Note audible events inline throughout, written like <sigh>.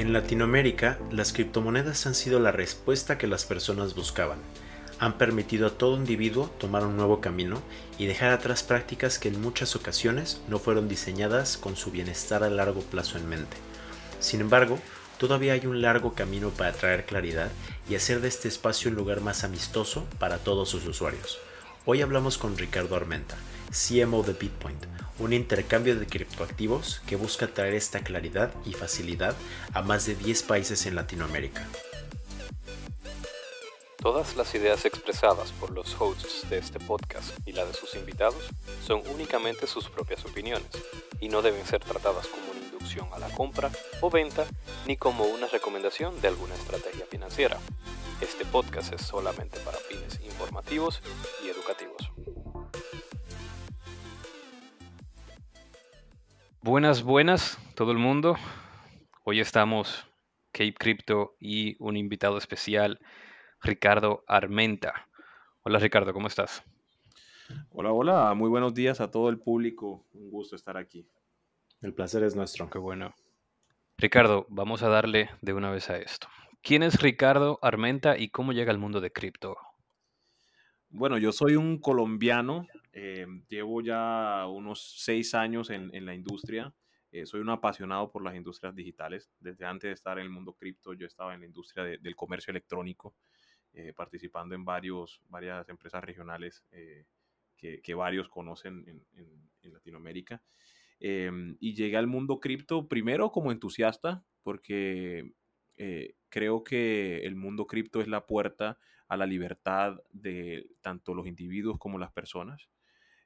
En Latinoamérica, las criptomonedas han sido la respuesta que las personas buscaban. Han permitido a todo individuo tomar un nuevo camino y dejar atrás prácticas que en muchas ocasiones no fueron diseñadas con su bienestar a largo plazo en mente. Sin embargo, todavía hay un largo camino para traer claridad y hacer de este espacio un lugar más amistoso para todos sus usuarios. Hoy hablamos con Ricardo Armenta, CMO de Bitpoint, un intercambio de criptoactivos que busca traer esta claridad y facilidad a más de 10 países en Latinoamérica. Todas las ideas expresadas por los hosts de este podcast y la de sus invitados son únicamente sus propias opiniones y no deben ser tratadas como una inducción a la compra o venta ni como una recomendación de alguna estrategia financiera. Este podcast es solamente para fines informativos y educativos. Buenas, buenas, todo el mundo. Hoy estamos Cape Crypto y un invitado especial, Ricardo Armenta. Hola Ricardo, ¿cómo estás? Hola, hola, muy buenos días a todo el público. Un gusto estar aquí. El placer es nuestro. Qué bueno. Ricardo, vamos a darle de una vez a esto. ¿Quién es Ricardo Armenta y cómo llega al mundo de cripto? Bueno, yo soy un colombiano, eh, llevo ya unos seis años en, la industria, eh, soy un apasionado por las industrias digitales. Desde antes de estar en el mundo cripto, yo estaba en la industria del comercio electrónico, eh, participando en varios, varias empresas regionales que, varios conocen en, Latinoamérica. Em, y llegué al mundo cripto primero como entusiasta, porque creo que el mundo cripto es la puerta a la libertad de tanto los individuos como las personas.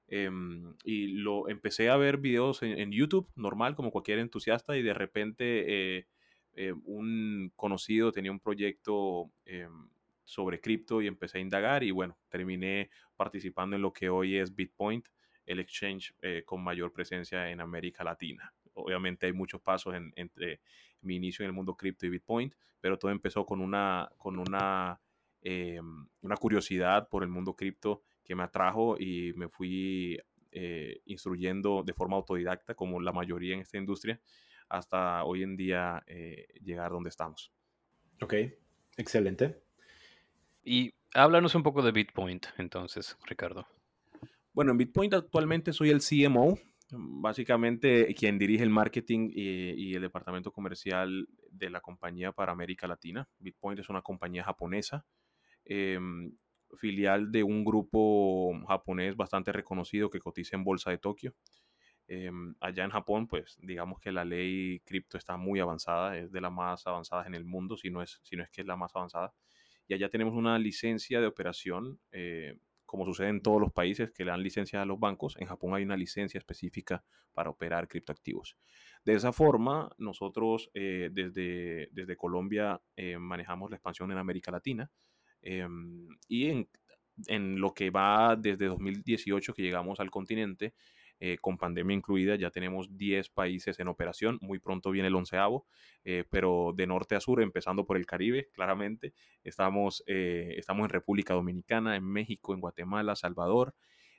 Em, y lo empecé a ver videos en, YouTube, normal, como cualquier entusiasta, y de repente eh, eh, un conocido tenía un proyecto em, sobre cripto y empecé a indagar y bueno, terminé participando en lo que hoy es Bitpoint, el exchange eh, con mayor presencia en América Latina. Obviamente hay muchos pasos entre mi inicio en el mundo cripto y Bitpoint, pero todo empezó con una, con una eh, una curiosidad por el mundo cripto que me atrajo y me fui eh, instruyendo de forma autodidacta, como la mayoría en esta industria, hasta hoy en día eh, llegar donde estamos. Ok, excelente. Y háblanos un poco de Bitpoint, entonces, Ricardo. Bueno, en Bitpoint actualmente soy el CMO, básicamente quien dirige el marketing y, y, el departamento comercial de la compañía para América Latina. Bitpoint es una compañía japonesa Em, filial de un grupo japonés bastante reconocido que cotiza en Bolsa de Tokio. Em, allá en Japón, pues digamos que la ley cripto está muy avanzada, es de las más avanzadas en el mundo, si no es, si no es que es la más avanzada. Y allá tenemos una licencia de operación, eh, como sucede en todos los países que le dan licencia a los bancos, en Japón hay una licencia específica para operar criptoactivos. De esa forma, nosotros eh, desde, desde Colombia eh, manejamos la expansión en América Latina Em, y en, lo que va desde 2018 que llegamos al continente, eh, con pandemia incluida, ya tenemos 10 países en operación, muy pronto viene el onceavo, eh, pero de norte a sur, empezando por el Caribe, claramente, estamos, eh, estamos en República Dominicana, en México, en Guatemala, Salvador,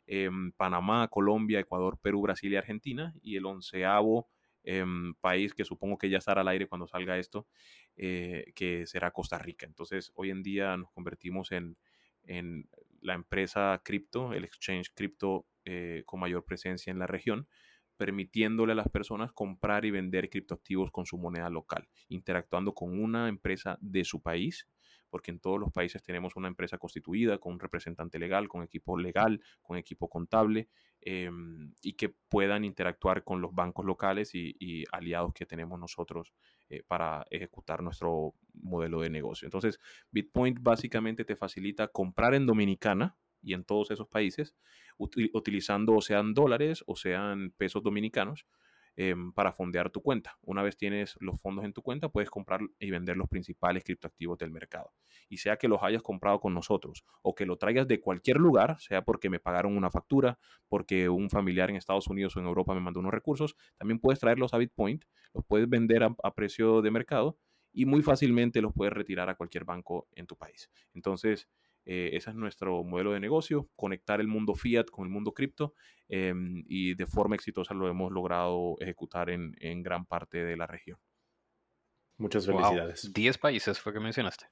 en Panamá, Colombia, Ecuador, Perú, Brasil y Argentina, y el onceavo Em, país que supongo que ya estará al aire cuando salga esto, eh, que será Costa Rica. Entonces, hoy en día nos convertimos en, en la empresa cripto, el exchange cripto eh, con mayor presencia en la región, permitiéndole a las personas comprar y vender criptoactivos con su moneda local, interactuando con una empresa de su país porque en todos los países tenemos una empresa constituida con un representante legal, con equipo legal, con equipo contable, em, y que puedan interactuar con los bancos locales y, aliados que tenemos nosotros eh, para ejecutar nuestro modelo de negocio. Entonces, Bitpoint básicamente te facilita comprar en Dominicana y en todos esos países, utilizando o sean dólares o sean pesos dominicanos, Em, para fondear tu cuenta. Una vez tienes los fondos en tu cuenta, puedes comprar y vender los principales criptoactivos del mercado. Y sea que los hayas comprado con nosotros o que lo traigas de cualquier lugar, sea porque me pagaron una factura, porque un familiar en Estados Unidos o en Europa me mandó unos recursos, también puedes traerlos a Bitpoint, los puedes vender a, a precio de mercado y muy fácilmente los puedes retirar a cualquier banco en tu país. Entonces, eh, ese es nuestro modelo de negocio, conectar el mundo fiat con el mundo cripto em, y de forma exitosa lo hemos logrado ejecutar en, gran parte de la región. Muchas felicidades. 10 países fue que mencionaste.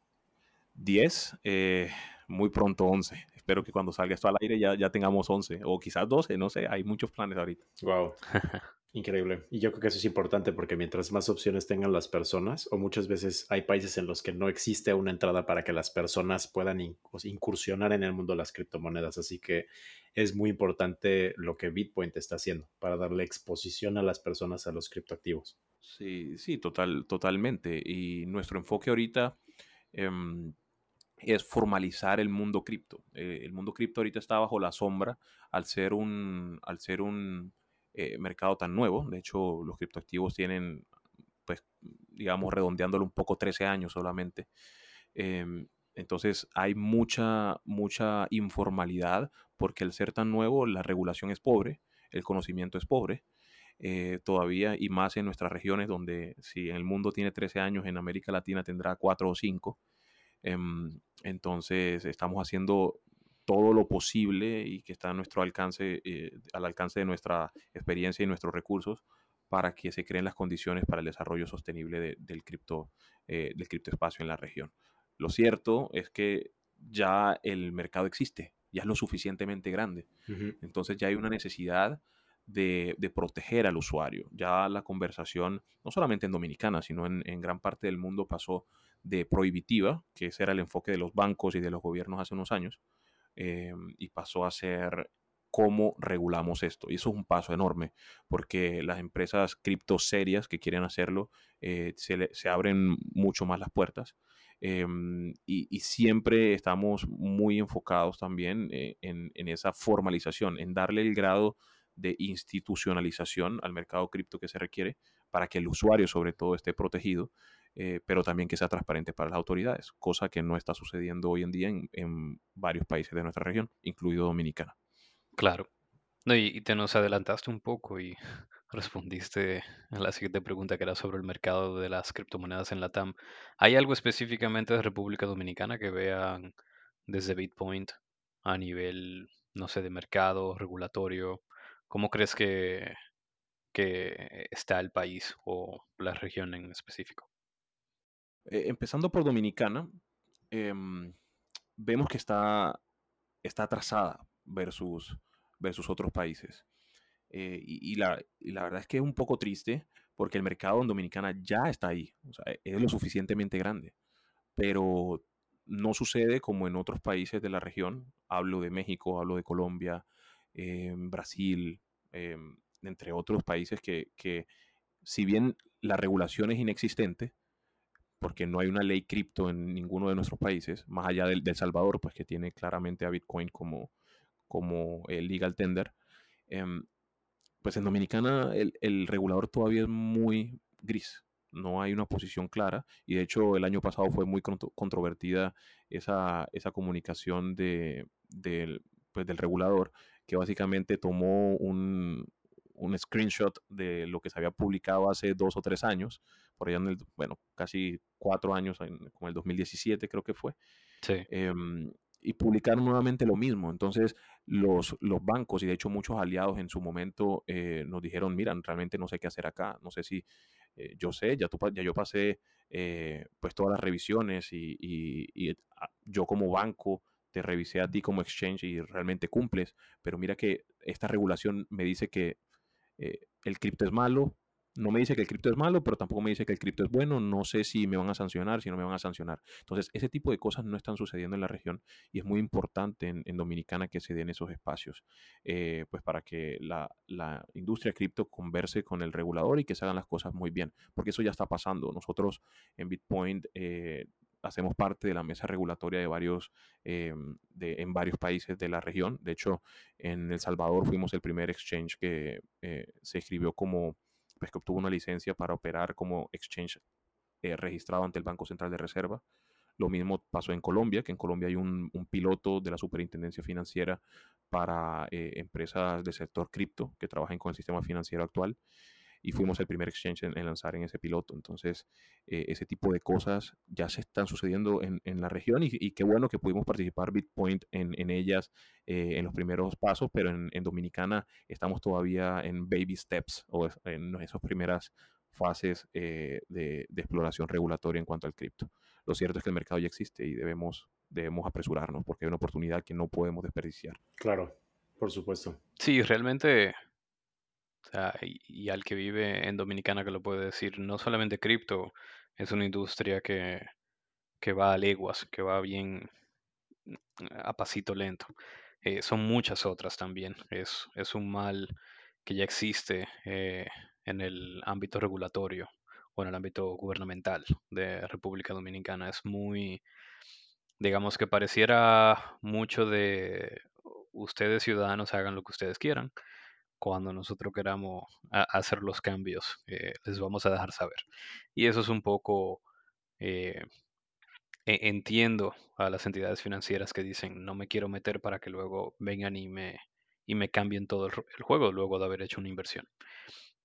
10, eh, muy pronto 11. Espero que cuando salga esto al aire ya, ya tengamos 11 o quizás 12, no sé, hay muchos planes ahorita. Wow. <laughs> Increíble. Y yo creo que eso es importante porque mientras más opciones tengan las personas, o muchas veces hay países en los que no existe una entrada para que las personas puedan incursionar en el mundo de las criptomonedas. Así que es muy importante lo que Bitcoin está haciendo para darle exposición a las personas a los criptoactivos. Sí, sí, total, totalmente. Y nuestro enfoque ahorita em, es formalizar el mundo cripto. Eh, el mundo cripto ahorita está bajo la sombra al ser un, al ser un eh, mercado tan nuevo. De hecho, los criptoactivos tienen, pues, digamos, redondeándolo un poco, 13 años solamente. Em, entonces hay mucha, mucha informalidad porque al ser tan nuevo la regulación es pobre, el conocimiento es pobre. Eh, todavía y más en nuestras regiones donde si en el mundo tiene 13 años, en América Latina tendrá 4 o 5. Em, entonces estamos haciendo todo lo posible y que está a nuestro alcance, eh, al alcance de nuestra experiencia y nuestros recursos para que se creen las condiciones para el desarrollo sostenible del, cripto, eh, del criptoespacio en la región. Lo cierto es que ya el mercado existe, ya es lo suficientemente grande. Entonces ya hay una necesidad de, proteger al usuario. Ya la conversación, no solamente en Dominicana, sino en, en, gran parte del mundo pasó de prohibitiva, que ese era el enfoque de los bancos y de los gobiernos hace unos años, Em, y pasó a ser cómo regulamos esto. Y eso es un paso enorme, porque las empresas cripto serias que quieren hacerlo eh, se, abren mucho más las puertas. Em, y, siempre estamos muy enfocados también eh, en, en, esa formalización, en darle el grado de institucionalización al mercado cripto que se requiere para que el usuario sobre todo esté protegido eh, pero también que sea transparente para las autoridades, cosa que no está sucediendo hoy en día en, varios países de nuestra región, incluido Dominicana. Claro. No, y, te nos adelantaste un poco y <laughs> respondiste a la siguiente pregunta que era sobre el mercado de las criptomonedas en la TAM. ¿Hay algo específicamente de República Dominicana que vean desde Bitpoint a nivel, no sé, de mercado, regulatorio? ¿Cómo crees que, que está el país o la región en específico? Eh, empezando por Dominicana, em, vemos que está, está atrasada versus, versus otros países. Eh, y, la, verdad es que es un poco triste porque el mercado en Dominicana ya está ahí, sea, es lo suficientemente grande, pero no sucede como en otros países de la región, hablo de México, hablo de Colombia, em, Brasil, em, entre otros países que, que, si bien la regulación es inexistente, porque no hay una ley cripto en ninguno de nuestros países, más allá del, Salvador, pues que tiene claramente a Bitcoin como, como el legal tender. Em, pues en Dominicana el, el, regulador todavía es muy gris, no hay una posición clara y de hecho el año pasado fue muy controvertida esa, esa comunicación de, del, pues, del regulador que básicamente tomó un, un screenshot de lo que se había publicado hace dos o tres años, por allá en el, bueno, casi cuatro años, en, como el 2017 creo que fue. Sí. Em, y publicaron nuevamente lo mismo. Entonces, los, los bancos y de hecho muchos aliados en su momento eh, nos dijeron, miran, realmente no sé qué hacer acá, no sé si, eh, yo sé, ya, tú, ya yo pasé eh, pues todas las revisiones y, y, y, yo como banco te revisé a ti como exchange y realmente cumples, pero mira que esta regulación me dice que eh, el cripto es malo. No me dice que el cripto es malo, pero tampoco me dice que el cripto es bueno. No sé si me van a sancionar, si no me van a sancionar. Entonces, ese tipo de cosas no están sucediendo en la región y es muy importante en, Dominicana que se den esos espacios, eh, pues para que la, industria cripto converse con el regulador y que se hagan las cosas muy bien, porque eso ya está pasando. Nosotros en Bitpoint eh, hacemos parte de la mesa regulatoria de varios, em, de, en varios países de la región. De hecho, en El Salvador fuimos el primer exchange que eh, se escribió como, pues que obtuvo una licencia para operar como exchange eh, registrado ante el Banco Central de Reserva. Lo mismo pasó en Colombia, que en Colombia hay un, piloto de la Superintendencia Financiera para eh, empresas del sector cripto que trabajan con el sistema financiero actual y fuimos el primer exchange en, lanzar en ese piloto. Entonces, eh, ese tipo de cosas ya se están sucediendo en, en la región y, qué bueno que pudimos participar Bitpoint en, en ellas eh, en los primeros pasos, pero en, Dominicana estamos todavía en baby steps o en esas primeras fases eh, de, exploración regulatoria en cuanto al cripto. Lo cierto es que el mercado ya existe y debemos, debemos apresurarnos porque hay una oportunidad que no podemos desperdiciar. Claro, por supuesto. Sí, realmente, y, al que vive en Dominicana que lo puede decir, no solamente cripto, es una industria que, que va a leguas, que va bien mm, a pasito lento. Eh, son muchas otras también. Es, es un mal que ya existe eh, en el ámbito regulatorio o en el ámbito gubernamental de República Dominicana. Es muy, digamos que pareciera mucho de ustedes ciudadanos hagan lo que ustedes quieran. Cuando nosotros queramos hacer los cambios, eh, les vamos a dejar saber. Y eso es un poco, eh, e, entiendo a las entidades financieras que dicen, no me quiero meter para que luego vengan y me, y me cambien todo el, juego luego de haber hecho una inversión.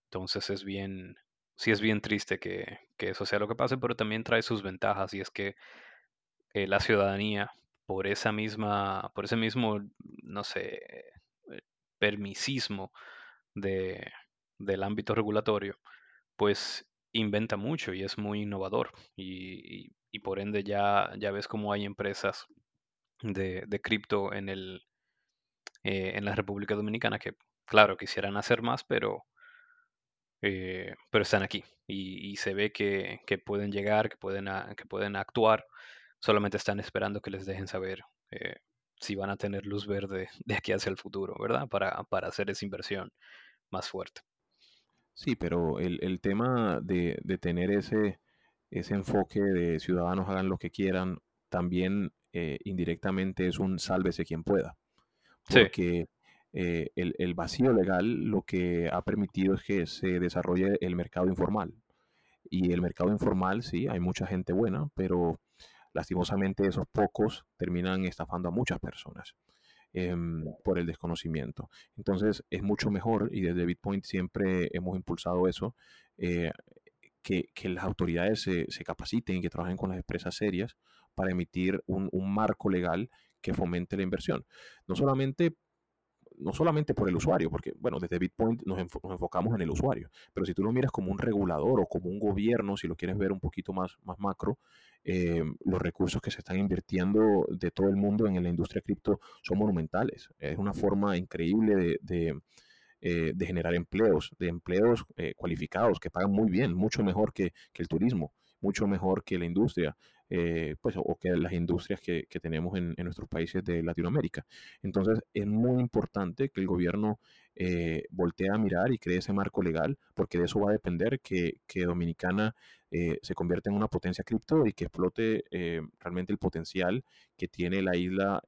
Entonces es bien, sí es bien triste que, eso sea lo que pase, pero también trae sus ventajas y es que eh, la ciudadanía, por esa misma, por ese mismo, no sé, permisismo de, del ámbito regulatorio, pues inventa mucho y es muy innovador. Y, por ende ya, ya ves cómo hay empresas de, de cripto en el, eh, en la República Dominicana que, claro, quisieran hacer más, pero, eh, pero están aquí y, se ve que, pueden llegar, que pueden, que pueden actuar, solamente están esperando que les dejen saber eh, si van a tener luz verde <laughs> de aquí hacia el futuro, ¿verdad? Para, para hacer esa inversión más fuerte. Sí, pero el, tema de, de, tener ese, ese enfoque de ciudadanos hagan lo que quieran, también indirectamente es un sálvese quien pueda porque eh, el, vacío legal lo que ha permitido es que se desarrolle el mercado informal. Y el mercado informal, sí, hay mucha gente buena, pero lastimosamente esos pocos terminan estafando a muchas personas em, por el desconocimiento. Entonces es mucho mejor, y desde Bitpoint siempre hemos impulsado eso, eh, que, las autoridades se, capaciten y que trabajen con las empresas serias para emitir un marco legal que fomente la inversión. No solamente no solamente por el usuario, porque, bueno, desde Bitpoint nos, enfocamos en el usuario, pero si tú lo miras como un regulador o como un gobierno, si lo quieres ver un poquito más, más macro, eh, los recursos que se están invirtiendo de todo el mundo en la industria cripto son monumentales. Es una forma increíble de, eh, generar empleos, de empleos eh, cualificados que pagan muy bien, mucho mejor que, que el turismo, mucho mejor que la industria. Eh, pues, o que las industrias que, tenemos en, nuestros países de Latinoamérica. Entonces, es muy importante que el gobierno eh, voltee a mirar y cree ese marco legal, porque de eso va a depender que, Dominicana eh, se convierta en una potencia cripto y que explote realmente el potencial que tiene la isla.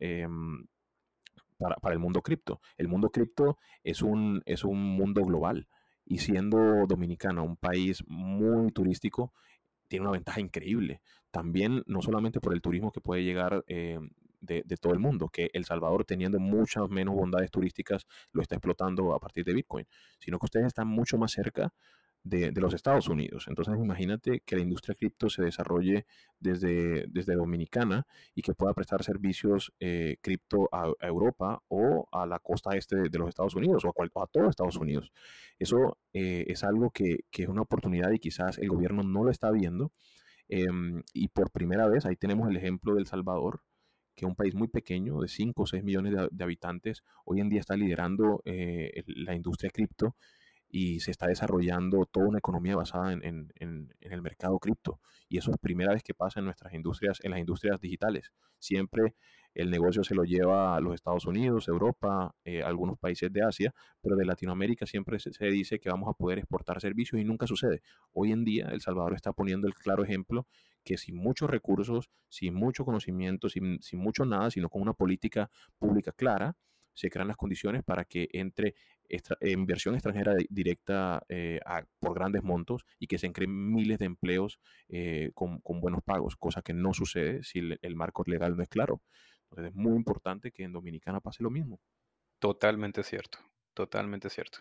Para, para, el mundo cripto. El mundo cripto es un, es un mundo global y siendo Dominicana un país muy turístico, tiene una ventaja increíble. También, no solamente por el turismo que puede llegar eh, de, todo el mundo, que El Salvador, teniendo muchas menos bondades turísticas, lo está explotando a partir de Bitcoin, sino que ustedes están mucho más cerca de, los Estados Unidos. Entonces imagínate que la industria cripto se desarrolle desde, desde Dominicana y que pueda prestar servicios eh, cripto a, Europa o a la costa este de, los Estados Unidos o a, a todos Estados Unidos. Eso eh, es algo que, que, es una oportunidad y quizás el gobierno no lo está viendo. Em, y por primera vez, ahí tenemos el ejemplo del Salvador, que es un país muy pequeño, de 5 o 6 millones de, habitantes, hoy en día está liderando eh, la industria cripto y se está desarrollando toda una economía basada en, el mercado cripto. Y eso es primera vez que pasa en nuestras industrias, en las industrias digitales. Siempre el negocio se lo lleva a los Estados Unidos, Europa, eh, algunos países de Asia, pero de Latinoamérica siempre se, dice que vamos a poder exportar servicios y nunca sucede. Hoy en día El Salvador está poniendo el claro ejemplo que sin muchos recursos, sin mucho conocimiento, sin, sin mucho nada, sino con una política pública clara, se crean las condiciones para que entre inversión extranjera directa eh, por grandes montos y que se creen miles de empleos eh, con, buenos pagos, cosa que no sucede si el, marco legal no es claro. Entonces es muy importante que en Dominicana pase lo mismo. Totalmente cierto, totalmente cierto.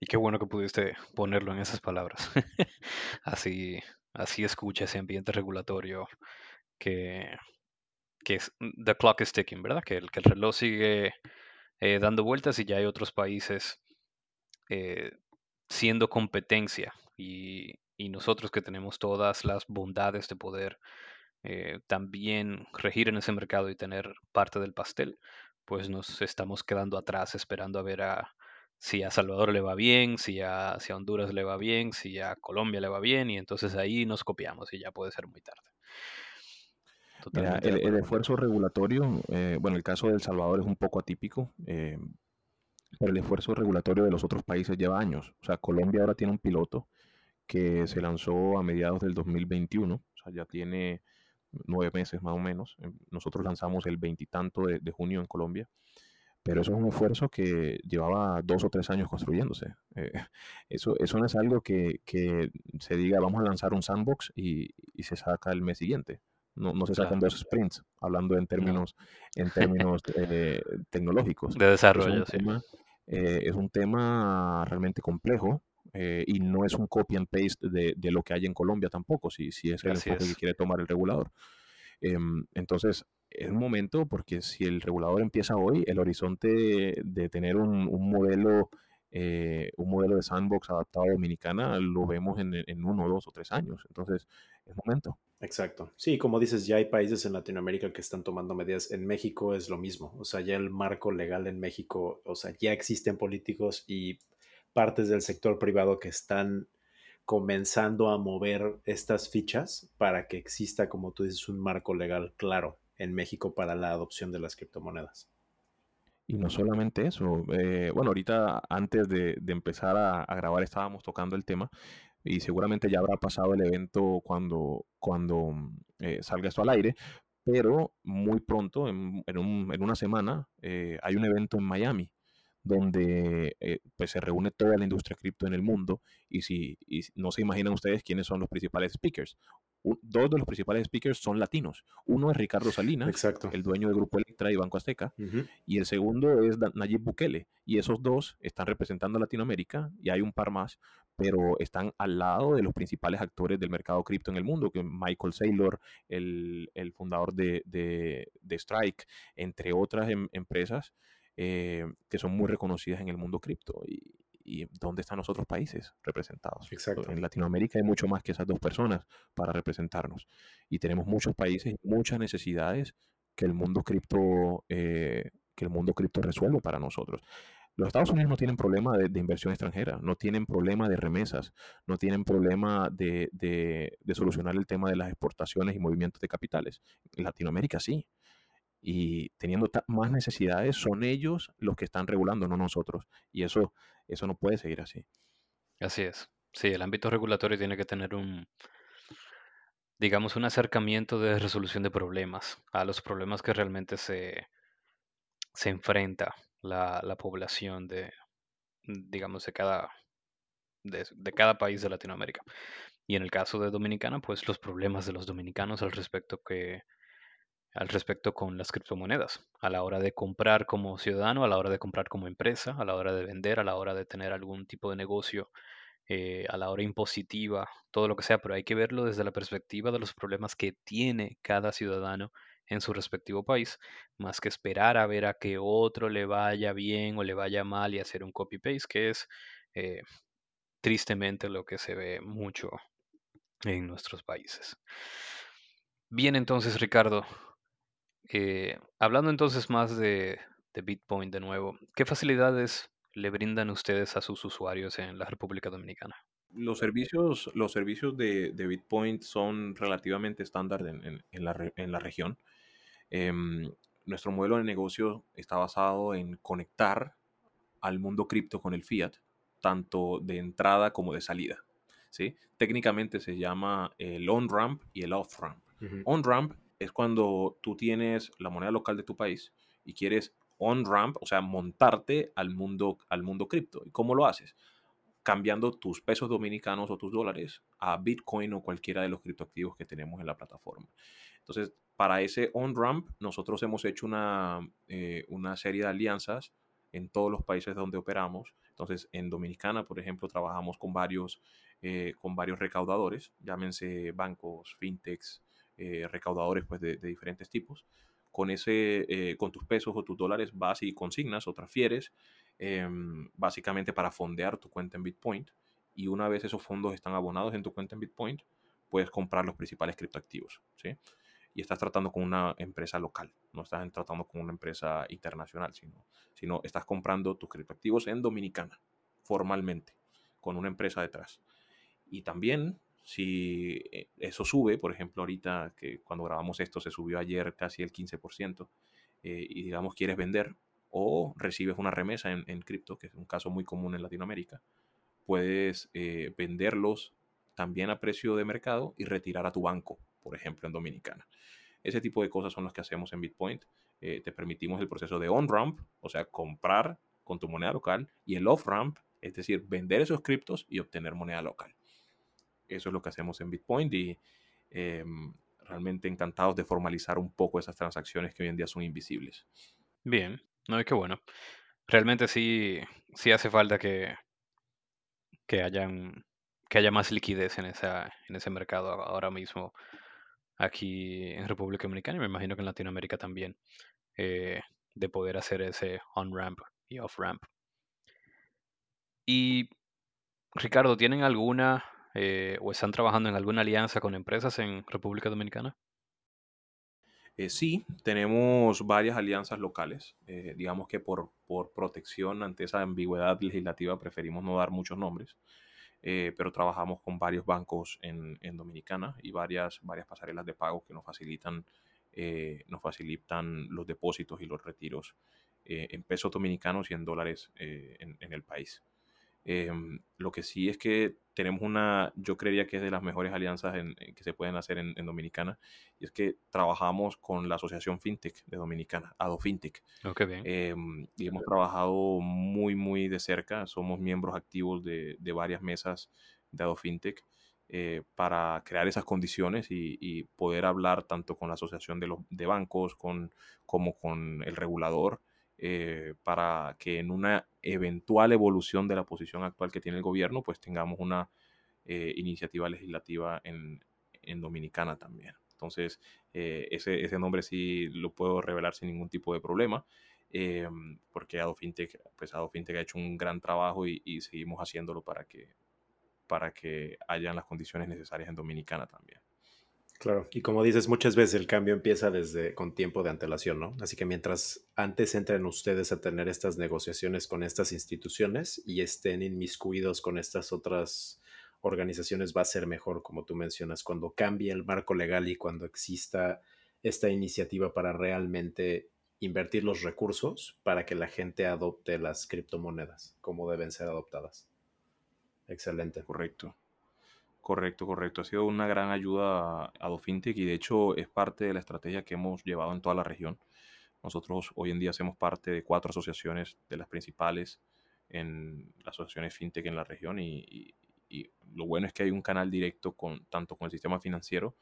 Y qué bueno que pudiste ponerlo en esas palabras. <laughs> así, así escucha ese ambiente regulatorio que, que es the clock is ticking, ¿verdad? Que el, que el reloj sigue eh, dando vueltas y ya hay otros países eh, siendo competencia y, nosotros que tenemos todas las bondades de poder eh, también regir en ese mercado y tener parte del pastel, pues nos estamos quedando atrás esperando a ver a, si a Salvador le va bien, si a, si a Honduras le va bien, si a Colombia le va bien, y entonces ahí nos copiamos y ya puede ser muy tarde. El, esfuerzo regulatorio, eh, bueno, el caso de El Salvador es un poco atípico, eh, pero el esfuerzo regulatorio de los otros países lleva años. O sea, Colombia ahora tiene un piloto que se lanzó a mediados del 2021, o sea, ya tiene nueve meses más o menos. Nosotros lanzamos el veintitanto de, de junio en Colombia pero eso es un esfuerzo que llevaba dos o tres años construyéndose. Eh, <laughs> eso, eso no es algo que, que, se diga vamos a lanzar un sandbox y, y se saca el mes siguiente. No, no se sacan dos sprints, hablando en términos, en términos eh, tecnológicos. De desarrollo, es un, tema, eh, es un tema realmente complejo. y no es un copy and paste de, de, lo que hay en Colombia tampoco, si, si es el enfoque que quiere tomar el regulador. Em, entonces, es un momento porque si el regulador empieza hoy, el horizonte de, tener un, modelo eh, un modelo de sandbox adaptado a Dominicana lo vemos en, en, uno, dos o tres años. Entonces, es momento. Exacto. Sí, como dices, ya hay países en Latinoamérica que están tomando medidas. En México es lo mismo. O sea, ya el marco legal en México, o sea, ya existen políticos y partes del sector privado que están comenzando a mover estas fichas para que exista, como tú dices, un marco legal claro en México para la adopción de las criptomonedas. Y no solamente eso, eh, bueno, ahorita antes de, empezar a, grabar estábamos tocando el tema y seguramente ya habrá pasado el evento cuando, cuando eh, salga esto al aire, pero muy pronto, en, una semana, eh, hay un evento en Miami donde pues se reúne toda la industria cripto en el mundo y si y no se imaginan ustedes quiénes son los principales speakers dos de los principales speakers son latinos. Uno es Ricardo Salinas, el dueño del Grupo Electra y Banco Azteca, y el segundo es Nayib Bukele. Y esos dos están representando a Latinoamérica, y hay un par más, pero están al lado de los principales actores del mercado cripto en el mundo, que Michael Saylor, el, fundador de, Strike, entre otras em, empresas eh, que son muy reconocidas en el mundo cripto. Y, y dónde están los otros países representados. Exacto. En Latinoamérica hay mucho más que esas dos personas para representarnos. Y tenemos muchos países, muchas necesidades que el mundo cripto, eh, que el mundo cripto resuelve para nosotros. Los Estados Unidos no tienen problema de, inversión extranjera, no tienen problema de remesas, no tienen problema de, de, solucionar el tema de las exportaciones y movimientos de capitales. En Latinoamérica sí y teniendo más necesidades, son ellos los que están regulando, no nosotros. Y eso eso no puede seguir así. Así es. Sí, el ámbito regulatorio tiene que tener un, digamos, un acercamiento de resolución de problemas, a los problemas que realmente se, se enfrenta la, población de, digamos, de cada, de, de, cada país de Latinoamérica. Y en el caso de Dominicana, pues los problemas de los dominicanos al respecto que al respecto con las criptomonedas, a la hora de comprar como ciudadano, a la hora de comprar como empresa, a la hora de vender, a la hora de tener algún tipo de negocio, eh, a la hora impositiva, todo lo que sea, pero hay que verlo desde la perspectiva de los problemas que tiene cada ciudadano en su respectivo país, más que esperar a ver a que otro le vaya bien o le vaya mal y hacer un copy-paste, que es eh, tristemente lo que se ve mucho en nuestros países. Bien, entonces, Ricardo, eh, hablando entonces más de, Bitcoin de nuevo, ¿qué facilidades le brindan ustedes a sus usuarios en la República Dominicana? Los servicios, los servicios de, Bitcoin son relativamente estándar en, la, región. Em, nuestro modelo de negocio está basado en conectar al mundo cripto con el fiat, tanto de entrada como de salida. ¿sí? Técnicamente se llama el on-ramp y el off-ramp. On-ramp es cuando tú tienes la moneda local de tu país y quieres on-ramp, o sea, montarte al mundo, al mundo cripto. ¿Y cómo lo haces? Cambiando tus pesos dominicanos o tus dólares a Bitcoin o cualquiera de los criptoactivos que tenemos en la plataforma. Entonces, para ese on-ramp, nosotros hemos hecho una, eh, una serie de alianzas en todos los países donde operamos. Entonces, en Dominicana, por ejemplo, trabajamos con varios, eh, con varios recaudadores, llámense bancos, fintechs, eh, recaudadores pues, de, diferentes tipos. Con, ese, eh, con tus pesos o tus dólares vas y consignas o transfieres, em, básicamente para fondear tu cuenta en Bitpoint. y una vez esos fondos están abonados en tu cuenta en Bitpoint, puedes comprar los principales criptoactivos, ¿sí? Y estás tratando con una empresa local, no estás tratando con una empresa internacional, sino, sino estás comprando tus criptoactivos en Dominicana, formalmente, con una empresa detrás. Y también, si eh, eso sube, por ejemplo, ahorita que cuando grabamos esto se subió ayer casi el 15%, eh, y digamos quieres vender o recibes una remesa en, cripto, que es un caso muy común en Latinoamérica, puedes eh, venderlos también a precio de mercado y retirar a tu banco, por ejemplo, en Dominicana. Ese tipo de cosas son las que hacemos en Bitpoint. te permitimos el proceso de on-ramp, o sea, comprar con tu moneda local, y el off-ramp, es decir, vender esos criptos y obtener moneda local. Eso es lo que hacemos en Bitpoint y em, realmente encantados de formalizar un poco esas transacciones que hoy en día son invisibles. Bien, no, qué bueno. Realmente sí, sí hace falta que, que, hayan, que haya más liquidez en, esa, en ese mercado ahora mismo aquí en República Dominicana y me imagino que en Latinoamérica también, eh, de poder hacer ese on-ramp y off-ramp. Y Ricardo, ¿tienen alguna eh, o están trabajando en alguna alianza con empresas en República Dominicana? Eh, sí, tenemos varias alianzas locales. Eh, digamos que por, por, protección ante esa ambigüedad legislativa preferimos no dar muchos nombres, pero trabajamos con varios bancos en, en, Dominicana y varias, varias pasarelas de pago que nos facilitan, nos facilitan los depósitos y los retiros en pesos dominicanos y en dólares en el país. Em, lo que sí es que tenemos una, yo creería que es de las mejores alianzas que se pueden hacer en, Dominicana, y es que trabajamos con la Asociación FinTech de Dominicana, ADO FinTech. Okay, oh, bien. Em, y hemos trabajado muy, muy de cerca, somos miembros activos de, de varias mesas de ADO FinTech. Eh, para crear esas condiciones y, y, poder hablar tanto con la asociación de, los, de bancos con, como con el regulador eh, para que en una eventual evolución de la posición actual que tiene el gobierno, pues tengamos una eh, iniciativa legislativa en, Dominicana también. Entonces, eh, ese, ese, nombre sí lo puedo revelar sin ningún tipo de problema, porque AdoFintech, pues AdoFintech ha hecho un gran trabajo y, y seguimos haciéndolo para que, para que hayan las condiciones necesarias en Dominicana también. Claro, y como dices, muchas veces el cambio empieza desde con tiempo de antelación, ¿no? Así que mientras antes entren ustedes a tener estas negociaciones con estas instituciones y estén inmiscuidos con estas otras organizaciones, va a ser mejor, como tú mencionas, cuando cambie el marco legal y cuando exista esta iniciativa para realmente invertir los recursos para que la gente adopte las criptomonedas como deben ser adoptadas. Excelente. Correcto. Correcto, correcto. Ha sido una gran ayuda a DoFintech y de hecho es parte de la estrategia que hemos llevado en toda la región. Nosotros hoy en día hacemos parte de cuatro asociaciones de las principales en las asociaciones fintech en la región y, lo bueno es que hay un canal directo con tanto con el sistema financiero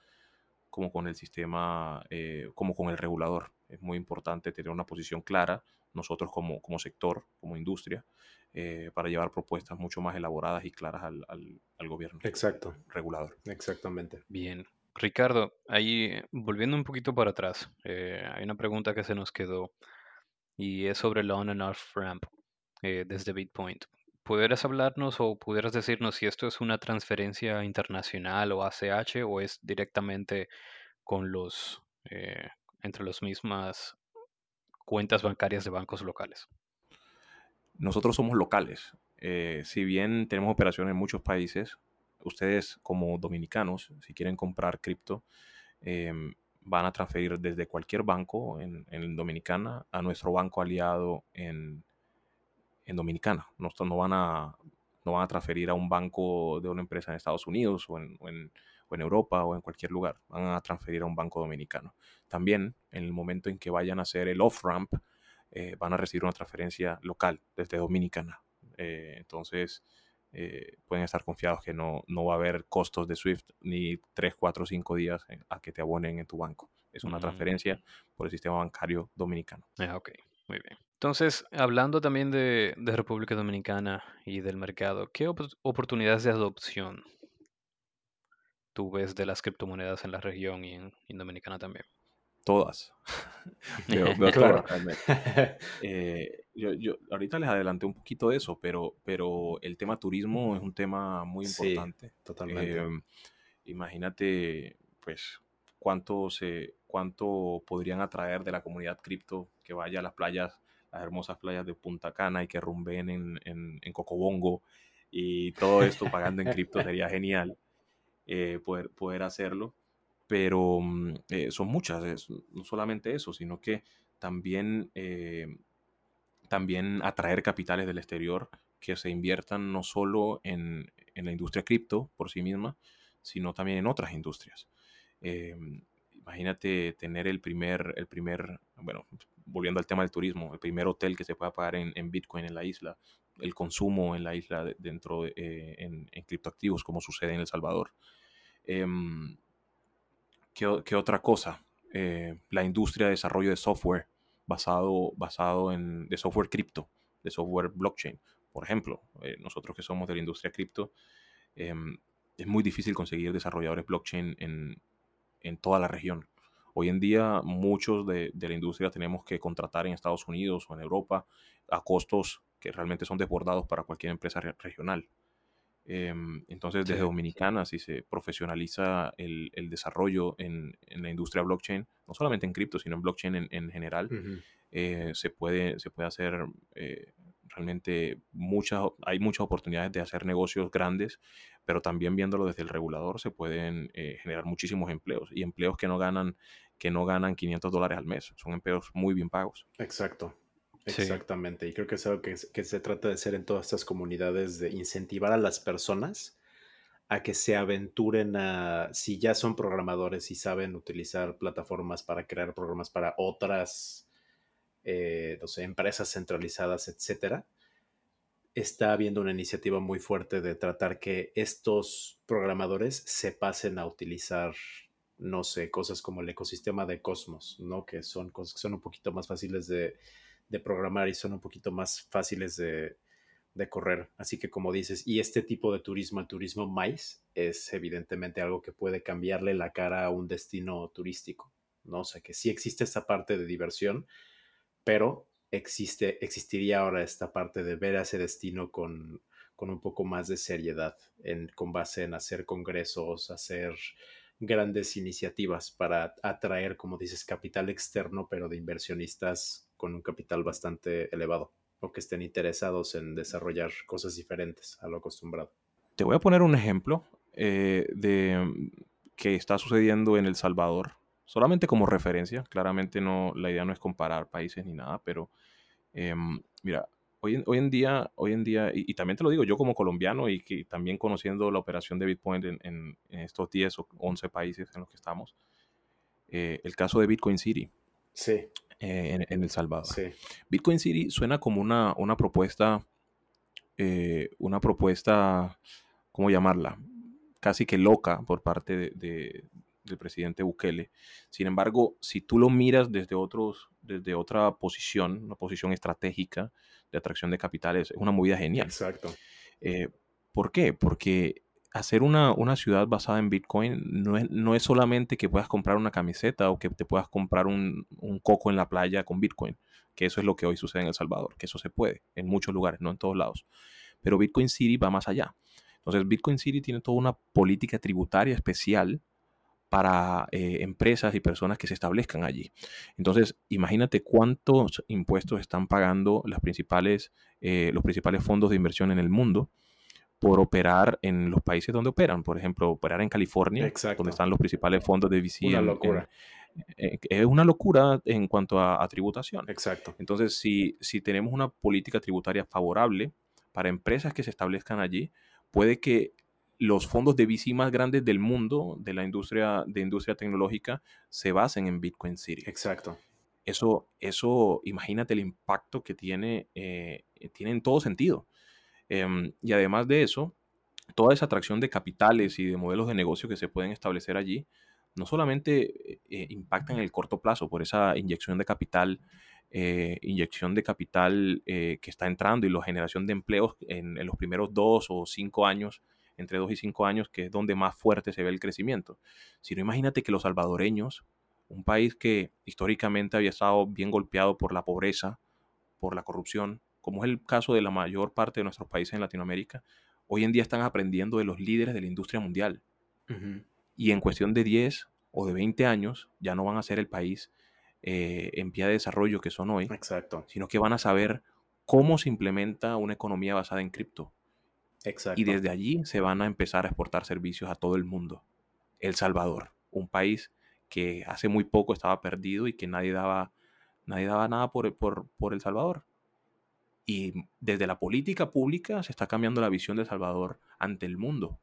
como con el sistema, eh, como con el regulador. Es muy importante tener una posición clara nosotros como, como sector, como industria, eh, para llevar propuestas mucho más elaboradas y claras al, al, gobierno. Exacto. Regulador. Exactamente. Bien. Ricardo, ahí volviendo un poquito para atrás, eh, hay una pregunta que se nos quedó y es sobre la on and off ramp eh, desde Bitpoint. ¿Pudieras hablarnos o pudieras decirnos si esto es una transferencia internacional o ACH o es directamente con los entre las mismas cuentas bancarias de bancos locales? Nosotros somos locales. Eh, si bien tenemos operaciones en muchos países, ustedes como dominicanos, si quieren comprar cripto, em, van a transferir desde cualquier banco en, Dominicana a nuestro banco aliado en, Dominicana. No, no, van a, no van a transferir a un banco de una empresa en Estados Unidos o en, o en Europa o en cualquier lugar. Van a transferir a un banco dominicano. También en el momento en que vayan a hacer el off-ramp, eh, van a recibir una transferencia local desde Dominicana. Eh, entonces, eh, pueden estar confiados que no, no va a haber costos de SWIFT ni 3, 4, 5 días a que te abonen en tu banco. Es una mm. transferencia por el sistema bancario dominicano. Ah, ok, muy bien. Entonces, hablando también de, de, República Dominicana y del mercado, ¿qué oportunidades de adopción tú ves de las criptomonedas en la región y en, en Dominicana también? Todas. <laughs> veo, realmente. Eh, yo, yo, ahorita les adelanté un poquito de eso, pero, pero el tema turismo es un tema muy importante. totalmente. Em, imagínate, pues, cuánto, se, cuánto podrían atraer de la comunidad cripto que vaya a las playas, las hermosas playas de Punta Cana y que rumben en, en, en Cocobongo y todo esto pagando en cripto sería <laughs> genial eh, poder, poder hacerlo. Pero mm, eh, son muchas, no solamente eso, sino que también, eh, también atraer capitales del exterior que se inviertan no solo en, en la industria cripto por sí misma, sino también en otras industrias. Em, imagínate tener el primer, el primer, bueno, volviendo al tema del turismo, el primer hotel que se pueda pagar en, en Bitcoin en la isla, el consumo en la isla dentro de, eh, en, en, criptoactivos, como sucede en El Salvador. Eh, ¿qué, ¿qué, otra cosa? Eh, la industria de desarrollo de software basado, basado en software cripto, de software blockchain. Por ejemplo, eh, nosotros que somos de la industria cripto, em, es muy difícil conseguir desarrolladores blockchain en, en toda la región. Hoy en día muchos de, de, la industria tenemos que contratar en Estados Unidos o en Europa a costos que realmente son desbordados para cualquier empresa re regional. Eh, entonces, desde sí. Dominicana, si se profesionaliza el, el desarrollo en, en, la industria blockchain, no solamente en cripto, sino en blockchain en, en general, uh -huh. eh, se, puede, se puede hacer eh, realmente muchas, hay muchas oportunidades de hacer negocios grandes, pero también viéndolo desde el regulador se pueden eh, generar muchísimos empleos y empleos que no ganan que no ganan 500 dólares al mes, son empleos muy bien pagos. Exacto. Exactamente, y creo que es algo que, se trata de hacer en todas estas comunidades, de incentivar a las personas a que se aventuren a, si ya son programadores y saben utilizar plataformas para crear programas para otras, eh, empresas centralizadas, etcétera, está habiendo una iniciativa muy fuerte de tratar que estos programadores se pasen a utilizar, no sé, cosas como el ecosistema de Cosmos, ¿no? Que son cosas que son un poquito más fáciles de de programar y son un poquito más fáciles de, de, correr. Así que como dices, y este tipo de turismo, el turismo maíz, es evidentemente algo que puede cambiarle la cara a un destino turístico, ¿no? O sea que sí existe esta parte de diversión, pero existe, existiría ahora esta parte de ver a ese destino con, con un poco más de seriedad, en, con base en hacer congresos, hacer grandes iniciativas para atraer, como dices, capital externo, pero de inversionistas con un capital bastante elevado o que estén interesados en desarrollar cosas diferentes a lo acostumbrado. Te voy a poner un ejemplo eh, de que está sucediendo en El Salvador, solamente como referencia. Claramente no, la idea no es comparar países ni nada, pero eh, mira, hoy, hoy, en día, hoy en día y, y, también te lo digo yo como colombiano y que también conociendo la operación de Bitcoin en, en, en estos 10 o 11 países en los que estamos, eh, el caso de Bitcoin City. Sí. Eh, en, en, El Salvador. Sí. Bitcoin City suena como una, una propuesta, eh, una propuesta, ¿cómo llamarla? Casi que loca por parte de, de, del presidente Bukele. Sin embargo, si tú lo miras desde, otros, desde otra posición, una posición estratégica de atracción de capitales, es una movida genial. Exacto. Eh, ¿Por qué? Porque hacer una, una, ciudad basada en Bitcoin no es, no es, solamente que puedas comprar una camiseta o que te puedas comprar un, un, coco en la playa con Bitcoin, que eso es lo que hoy sucede en El Salvador, que eso se puede en muchos lugares, no en todos lados. Pero Bitcoin City va más allá. Entonces, Bitcoin City tiene toda una política tributaria especial para eh, empresas y personas que se establezcan allí. Entonces, imagínate cuántos impuestos están pagando las principales, eh, los principales fondos de inversión en el mundo por operar en los países donde operan. Por ejemplo, operar en California, Exacto. donde están los principales fondos de VC. Una locura. En, en, es una locura en cuanto a, a, tributación. Exacto. Entonces, si, si tenemos una política tributaria favorable para empresas que se establezcan allí, puede que los fondos de VC más grandes del mundo, de la industria, de industria tecnológica, se basen en Bitcoin City. Exacto. Eso, eso imagínate el impacto que tiene, eh, tiene en todo sentido. Eh, y además de eso, toda esa atracción de capitales y de modelos de negocio que se pueden establecer allí, no solamente eh, impacta en el corto plazo por esa inyección de capital, eh, inyección de capital eh, que está entrando y la generación de empleos en, en, los primeros dos o cinco años, entre dos y cinco años, que es donde más fuerte se ve el crecimiento. Sino imagínate que los salvadoreños, un país que históricamente había estado bien golpeado por la pobreza, por la corrupción, como es el caso de la mayor parte de nuestros países en Latinoamérica, hoy en día están aprendiendo de los líderes de la industria mundial. Y en cuestión de 10 o de 20 años ya no van a ser el país eh, en pie de desarrollo que son hoy, Exacto. sino que van a saber cómo se implementa una economía basada en cripto. Exacto. Y desde allí se van a empezar a exportar servicios a todo el mundo. El Salvador, un país que hace muy poco estaba perdido y que nadie daba, nadie daba nada por, por, por El Salvador. Y desde la política pública se está cambiando la visión de Salvador ante el mundo.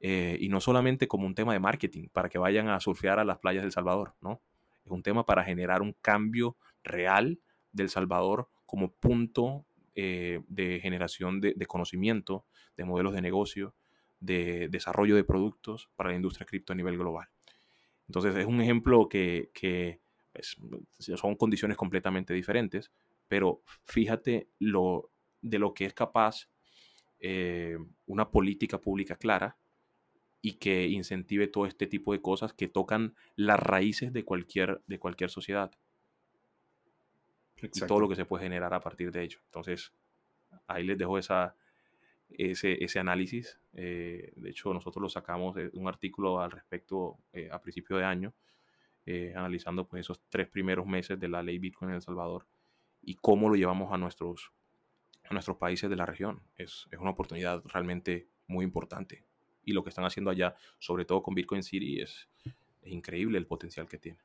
Eh, y no solamente como un tema de marketing, para que vayan a surfear a las playas del Salvador, ¿no? Es un tema para generar un cambio real del Salvador como punto eh, de generación de, conocimiento, de modelos de negocio, de desarrollo de productos para la industria cripto a nivel global. Entonces es un ejemplo que, son condiciones completamente diferentes, pero fíjate lo, de lo que es capaz eh, una política pública clara y que incentive todo este tipo de cosas que tocan las raíces de cualquier, de cualquier sociedad. Y todo lo que se puede generar a partir de ello. Entonces, ahí les dejo esa, ese, ese análisis. Eh, de hecho, nosotros lo sacamos de un artículo al respecto eh, a principio de año, eh, analizando pues, esos tres primeros meses de la ley Bitcoin en El Salvador y cómo lo llevamos a nuestros, a nuestros países de la región. Es, es una oportunidad realmente muy importante y lo que están haciendo allá, sobre todo con Bitcoin City, es, increíble el potencial que tiene.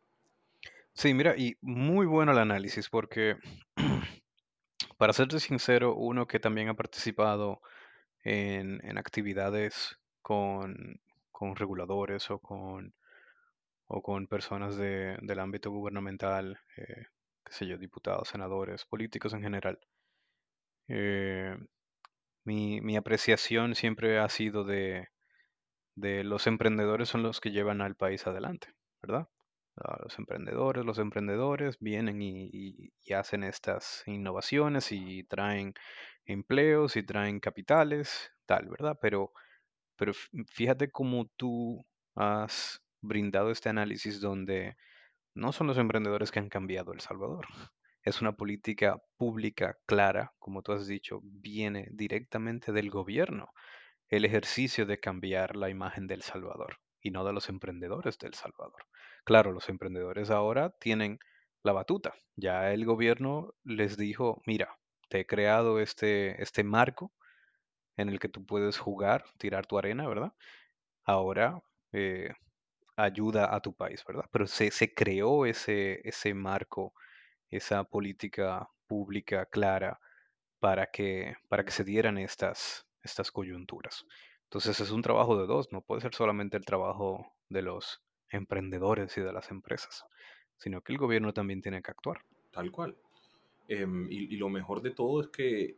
Sí, mira, y muy bueno el análisis porque, <clears throat> para serte sincero, uno que también ha participado en, actividades con, reguladores o con, o con personas del ámbito gubernamental, eh, qué yo, diputados, senadores, políticos en general. Eh, mi, mi apreciación siempre ha sido de, de los emprendedores son los que llevan al país adelante, ¿verdad? Ah, los emprendedores, los emprendedores vienen y, hacen estas innovaciones y traen empleos y traen capitales, tal, ¿verdad? Pero, pero fíjate cómo tú has brindado este análisis donde no son los emprendedores que han cambiado El Salvador. Es una política pública clara, como tú has dicho, viene directamente del gobierno el ejercicio de cambiar la imagen del Salvador y no de los emprendedores del Salvador. Claro, los emprendedores ahora tienen la batuta. Ya el gobierno les dijo, mira, te he creado este, este marco en el que tú puedes jugar, tirar tu arena, ¿verdad? Ahora eh, ayuda a tu país, ¿verdad? Pero se, se creó ese, ese marco, esa política pública clara para que, para que se dieran estas, estas coyunturas. Entonces es un trabajo de dos, no puede ser solamente el trabajo de los emprendedores y de las empresas, sino que el gobierno también tiene que actuar. Tal cual. Em, y, lo mejor de todo es que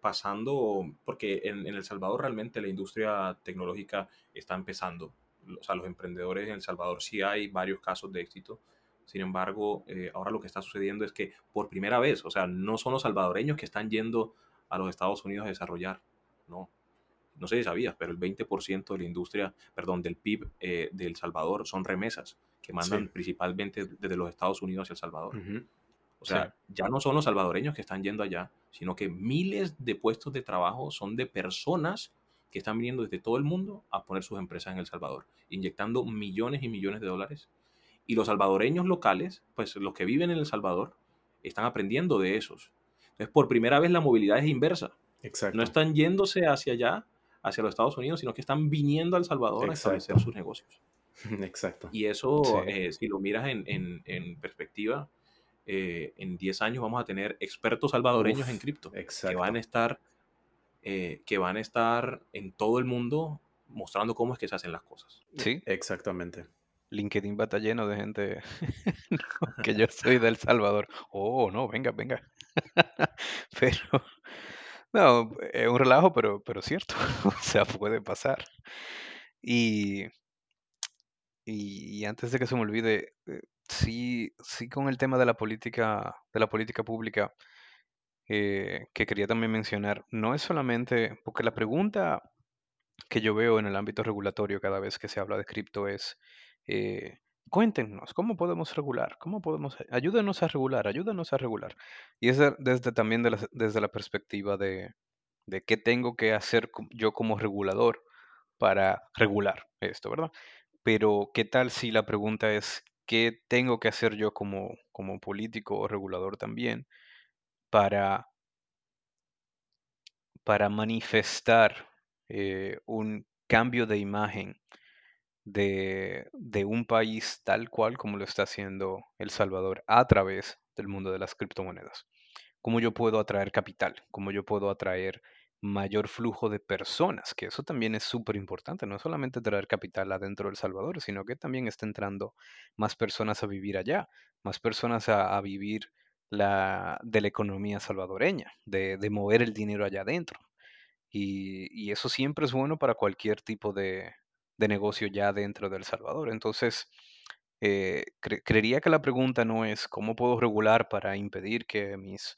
pasando, porque en, El Salvador realmente la industria tecnológica está empezando. O sea, los emprendedores en El Salvador sí hay varios casos de éxito. Sin embargo, eh, ahora lo que está sucediendo es que por primera vez, o sea, no son los salvadoreños que están yendo a los Estados Unidos a desarrollar, no. No sé si sabías, pero el 20% de la industria, perdón, del PIB eh, de El Salvador son remesas que mandan principalmente desde los Estados Unidos hacia El Salvador. O sea, ya no son los salvadoreños que están yendo allá, sino que miles de puestos de trabajo son de personas que están viniendo desde todo el mundo a poner sus empresas en El Salvador, inyectando millones y millones de dólares. Y los salvadoreños locales, pues los que viven en El Salvador, están aprendiendo de esos. Entonces, por primera vez la movilidad es inversa. No están yéndose hacia allá, hacia los Estados Unidos, sino que están viniendo a El Salvador a establecer sus negocios. <laughs> Exacto. Y eso, eh, si lo miras en, perspectiva, eh, en 10 años vamos a tener expertos salvadoreños en cripto que van a estar eh, que van a estar en todo el mundo mostrando cómo es que se hacen las cosas. Sí, exactamente. LinkedIn va a estar lleno de gente <laughs> <laughs> que yo soy del Salvador. Oh, no, venga, venga. <laughs> pero, no, es un relajo, pero, pero cierto. o sea, puede pasar. Y, y, antes de que se me olvide, eh, sí, sí con el tema de la política, de la política pública, eh, que quería también mencionar, no es solamente, porque la pregunta que yo veo en el ámbito regulatorio cada vez que se habla de cripto es, eh, cuéntenos, ¿cómo podemos regular? ¿Cómo podemos? Ayúdenos a regular, ayúdenos a regular. Y es de- desde también la- desde la perspectiva de, de qué tengo que hacer yo como regulador para regular esto, ¿verdad? Pero, ¿qué tal si la pregunta es, ¿qué tengo que hacer yo como, como político o regulador también para, para manifestar eh, un cambio de imagen de, de un país tal cual como lo está haciendo El Salvador a través del mundo de las criptomonedas? ¿Cómo yo puedo atraer capital? ¿Cómo yo puedo atraer mayor flujo de personas? Que eso también es súper importante, no solamente traer capital adentro de El Salvador, sino que también está entrando más personas a vivir allá, más personas a, a vivir la, de la economía salvadoreña, de, de mover el dinero allá adentro. Y, y eso siempre es bueno para cualquier tipo de, de negocio ya dentro de Salvador. Entonces, eh, cre- creería que la pregunta no es cómo puedo regular para impedir que mis,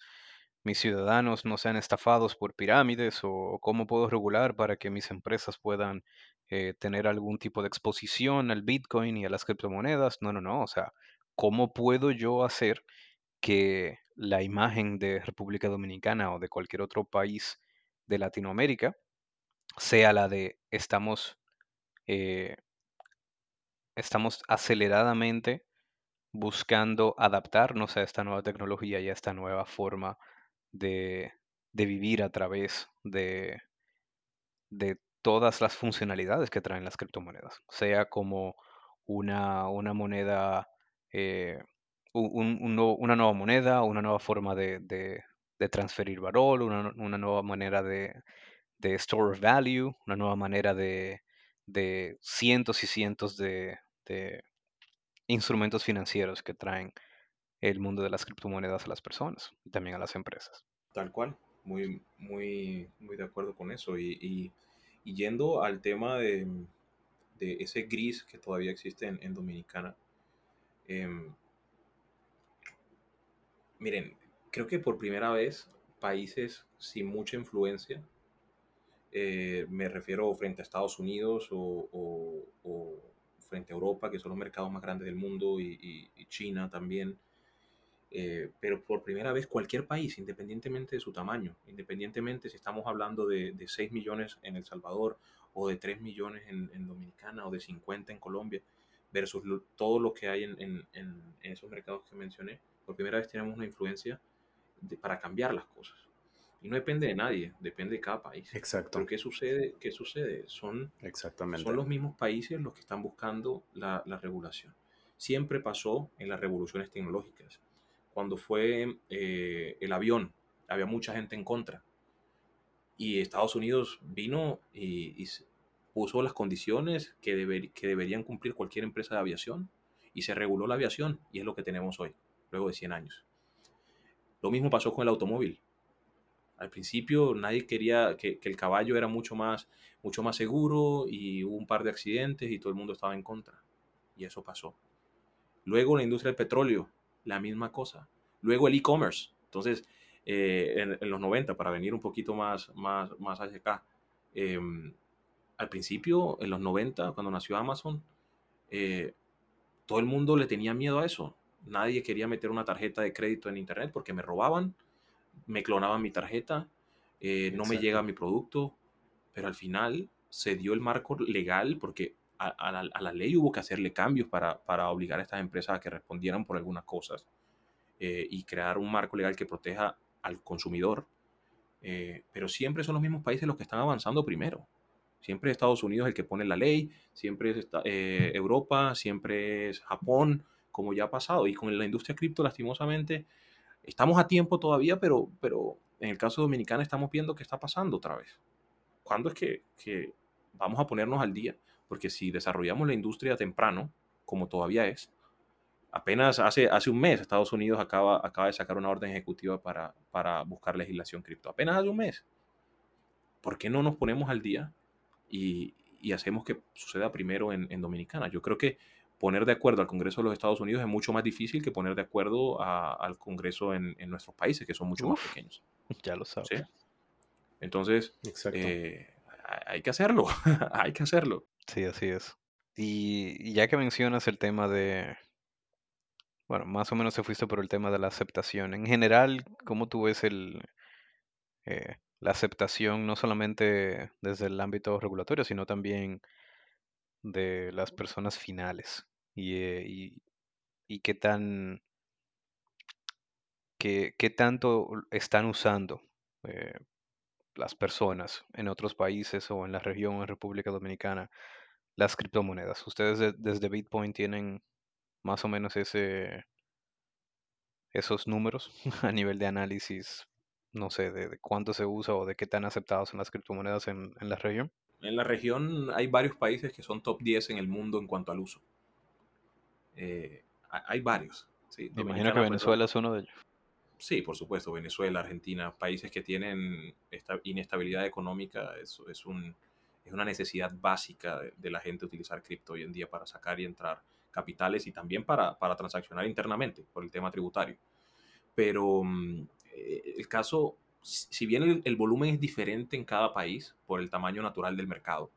mis ciudadanos no sean estafados por pirámides o cómo puedo regular para que mis empresas puedan eh, tener algún tipo de exposición al Bitcoin y a las criptomonedas. No, no, no. O sea, ¿cómo puedo yo hacer que la imagen de República Dominicana o de cualquier otro país de Latinoamérica sea la de estamos, eh, estamos aceleradamente buscando adaptarnos a esta nueva tecnología y a esta nueva forma de, de vivir a través de, de todas las funcionalidades que traen las criptomonedas, sea como una, una moneda, eh, una nueva moneda, una nueva forma de, de- transferir valor, una, una nueva manera de, de store value, una nueva manera de, cientos y cientos de, instrumentos financieros que traen el mundo de las criptomonedas a las personas y también a las empresas. Tal cual, muy, muy, muy de acuerdo con eso. Y, y- y yendo al tema de, de ese gris que todavía existe en, en Dominicana, em, miren, creo que por primera vez países sin mucha influencia, eh, me refiero frente a Estados Unidos o, o- frente a Europa, que son los mercados más grandes del mundo, y, China también, eh, pero por primera vez cualquier país, independientemente de su tamaño, independientemente si estamos hablando de, de 6 millones en El Salvador o de 3 millones en, en Dominicana o de 50 en Colombia, versus lo- todo lo que hay en- en- en esos mercados que mencioné, por primera vez tenemos una influencia de- para cambiar las cosas. Y no depende de nadie, depende de cada país. Exacto, Pero ¿qué sucede? ¿Qué sucede? Son exactamente. son los mismos países los que están buscando la, la regulación. Siempre pasó en las revoluciones tecnológicas. Cuando fue eh, el avión, había mucha gente en contra. Y Estados Unidos vino y, y puso las condiciones que, deber- que deberían cumplir cualquier empresa de aviación y se reguló la aviación y es lo que tenemos hoy, luego de 100 años. Lo mismo pasó con el automóvil. Al principio nadie quería que, el caballo era mucho más, mucho más seguro y hubo un par de accidentes y todo el mundo estaba en contra. Y eso pasó. Luego la industria del petróleo, la misma cosa. Luego el e-commerce. Entonces, eh, en, los 90, para venir un poquito más, más, más hacia acá, eh, al principio, en los 90, cuando nació Amazon, eh, todo el mundo le tenía miedo a eso. Nadie quería meter una tarjeta de crédito en Internet porque me robaban, me clonaban mi tarjeta, eh, no me llega mi producto, pero al final se dio el marco legal porque a, a la, a la ley hubo que hacerle cambios para, para obligar a estas empresas a que respondieran por algunas cosas eh, y crear un marco legal que proteja al consumidor. Eh, pero siempre son los mismos países los que están avanzando primero. Siempre es Estados Unidos el que pone la ley, siempre es esta- eh, Europa, siempre es Japón, como ya ha pasado. Y con la industria cripto, lastimosamente, estamos a tiempo todavía, pero, pero en el caso dominicano estamos viendo que está pasando otra vez. ¿Cuándo es que, que vamos a ponernos al día? Porque si desarrollamos la industria temprano, como todavía es, apenas hace, hace un mes Estados Unidos acaba, acaba de sacar una orden ejecutiva para, para buscar legislación cripto. Apenas hace un mes. ¿Por qué no nos ponemos al día y, y hacemos que suceda primero en, en Dominicana? Yo creo que poner de acuerdo al Congreso de los Estados Unidos es mucho más difícil que poner de acuerdo a- al Congreso en, en nuestros países, que son mucho más pequeños. <laughs> Ya lo sabes. ¿sí? Entonces, Exacto. eh, hay que hacerlo, <laughs> hay que hacerlo. Sí, así es. Y, ya que mencionas el tema de, bueno, más o menos se fuiste por el tema de la aceptación. En general, ¿cómo tú ves el, eh, la aceptación no solamente desde el ámbito regulatorio, sino también de las personas finales? Y, eh, y, qué tan, qué, qué tanto están usando eh, las personas en otros países o en la región en República Dominicana las criptomonedas. Ustedes desde Bitcoin tienen más o menos ese esos números <laughs> a nivel de análisis, no sé, de, cuánto se usa o de qué tan aceptados son las criptomonedas en, la región. En la región hay varios países que son top 10 en el mundo en cuanto al uso. Eh, hay varios. Sí. Me imagino que Venezuela es uno de ellos. Sí, por supuesto, Venezuela, Argentina, países que tienen esta inestabilidad económica, es, es, un, es una necesidad básica de, la gente utilizar cripto hoy en día para sacar y entrar capitales y también para, para transaccionar internamente por el tema tributario. Pero mm, eh, el caso, si bien el, volumen es diferente en cada país por el tamaño natural del mercado,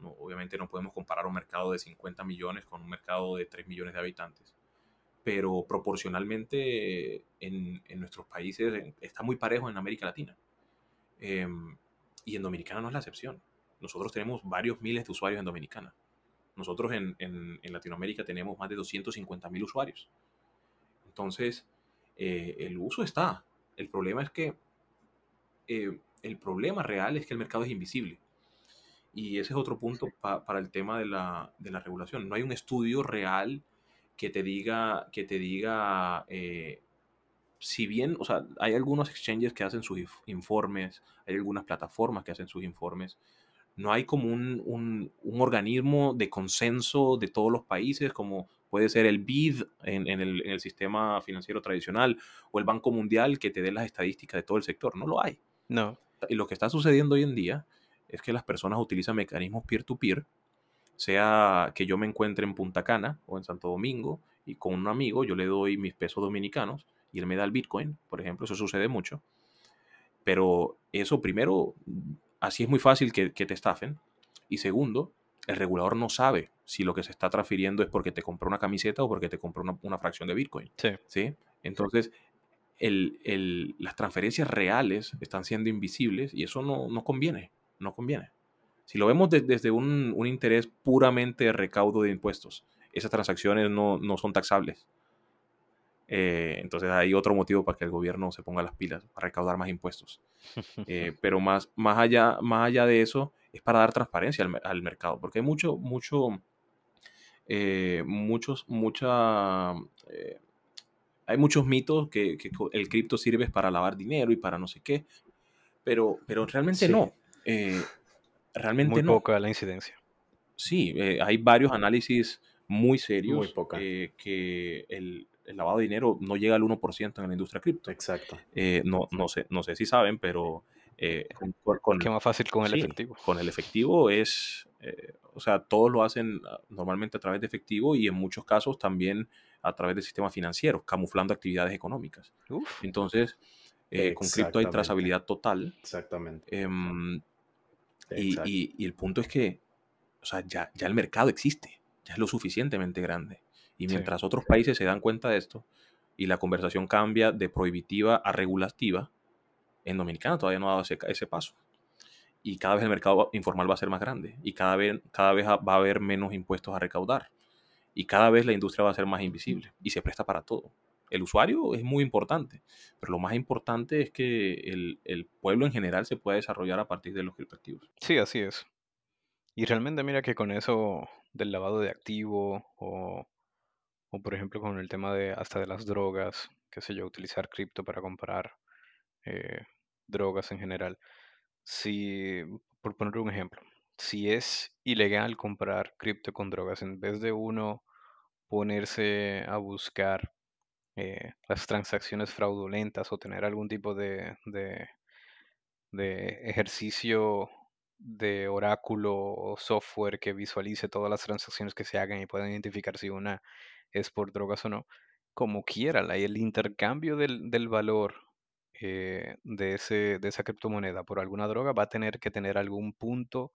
obviamente no podemos comparar un mercado de 50 millones con un mercado de 3 millones de habitantes pero proporcionalmente en, nuestros países está muy parejo en América Latina. Em, y en Dominicana no es la excepción. Nosotros tenemos varios miles de usuarios en Dominicana. Nosotros en, Latinoamérica tenemos más de 250 mil usuarios. Entonces, eh, el uso está. El problema es que eh, el problema real es que el mercado es invisible. Y ese es otro punto para el tema de la, de la regulación. No hay un estudio real que te diga, que te diga, eh, si bien, o sea, hay algunos exchanges que hacen sus informes, hay algunas plataformas que hacen sus informes, no hay como un, un, organismo de consenso de todos los países, como puede ser el BID en, en, el, en, el, sistema financiero tradicional o el Banco Mundial que te dé las estadísticas de todo el sector. No lo hay. No. Y lo que está sucediendo hoy en día es que las personas utilizan mecanismos peer-to-peer peer to peer sea que yo me encuentre en Punta Cana o en Santo Domingo y con un amigo yo le doy mis pesos dominicanos y él me da el Bitcoin, por ejemplo, eso sucede mucho. Pero eso primero, así es muy fácil que, te estafen. Y segundo, el regulador no sabe si lo que se está transfiriendo es porque te compró una camiseta o porque te compró una, fracción de Bitcoin. Sí. Entonces, las transferencias reales están siendo invisibles y eso no, no conviene, no conviene. Si lo vemos desde un, interés puramente de recaudo de impuestos, esas transacciones no, son taxables. Eh, entonces hay otro motivo para que el gobierno se ponga las pilas, para recaudar más impuestos. Eh, <laughs> pero más, más, allá, más allá de eso, es para dar transparencia al, mercado, porque hay mucho, mucho, eh, muchos, mucha, hay muchos mitos que, el cripto sirve para lavar dinero y para no sé qué, pero, pero realmente no. Realmente muy poca la incidencia. Sí, eh, hay varios análisis muy serios eh, que el, lavado de dinero no llega al 1% en la industria cripto. Exacto. Eh, no, no, sé, no sé si saben, pero... con, ¿Qué más fácil con el efectivo? Con el efectivo es... o sea, todos lo hacen ah, normalmente a través de efectivo y en muchos casos también a través del sistema financiero, camuflando actividades económicas. Entonces, con cripto hay trazabilidad total. Exactamente. Em, y, el punto es que, o sea, ya, ya el mercado existe, ya es lo suficientemente grande. Y mientras otros países se dan cuenta de esto y la conversación cambia de prohibitiva a regulativa, en Dominicana todavía no ha dado ese, ese paso. Y cada vez el mercado informal va a ser más grande y cada vez, cada vez va a haber menos impuestos a recaudar. Y cada vez la industria va a ser más invisible y se presta para todo el usuario es muy importante, pero lo más importante es que el, pueblo en general se pueda desarrollar a partir de los criptoactivos. Sí, así es. Y realmente mira que con eso del lavado de activo o, por ejemplo con el tema de hasta de las drogas, qué sé yo, utilizar cripto para comprar eh, drogas en general. Si, por poner un ejemplo, si es ilegal comprar cripto con drogas, en vez de uno ponerse a buscar eh, las transacciones fraudulentas o tener algún tipo de, de, ejercicio de oráculo o software que visualice todas las transacciones que se hagan y pueda identificar si una es por drogas o no, como quiera, el intercambio del, del valor eh, de, ese, de esa criptomoneda por alguna droga va a tener que tener algún punto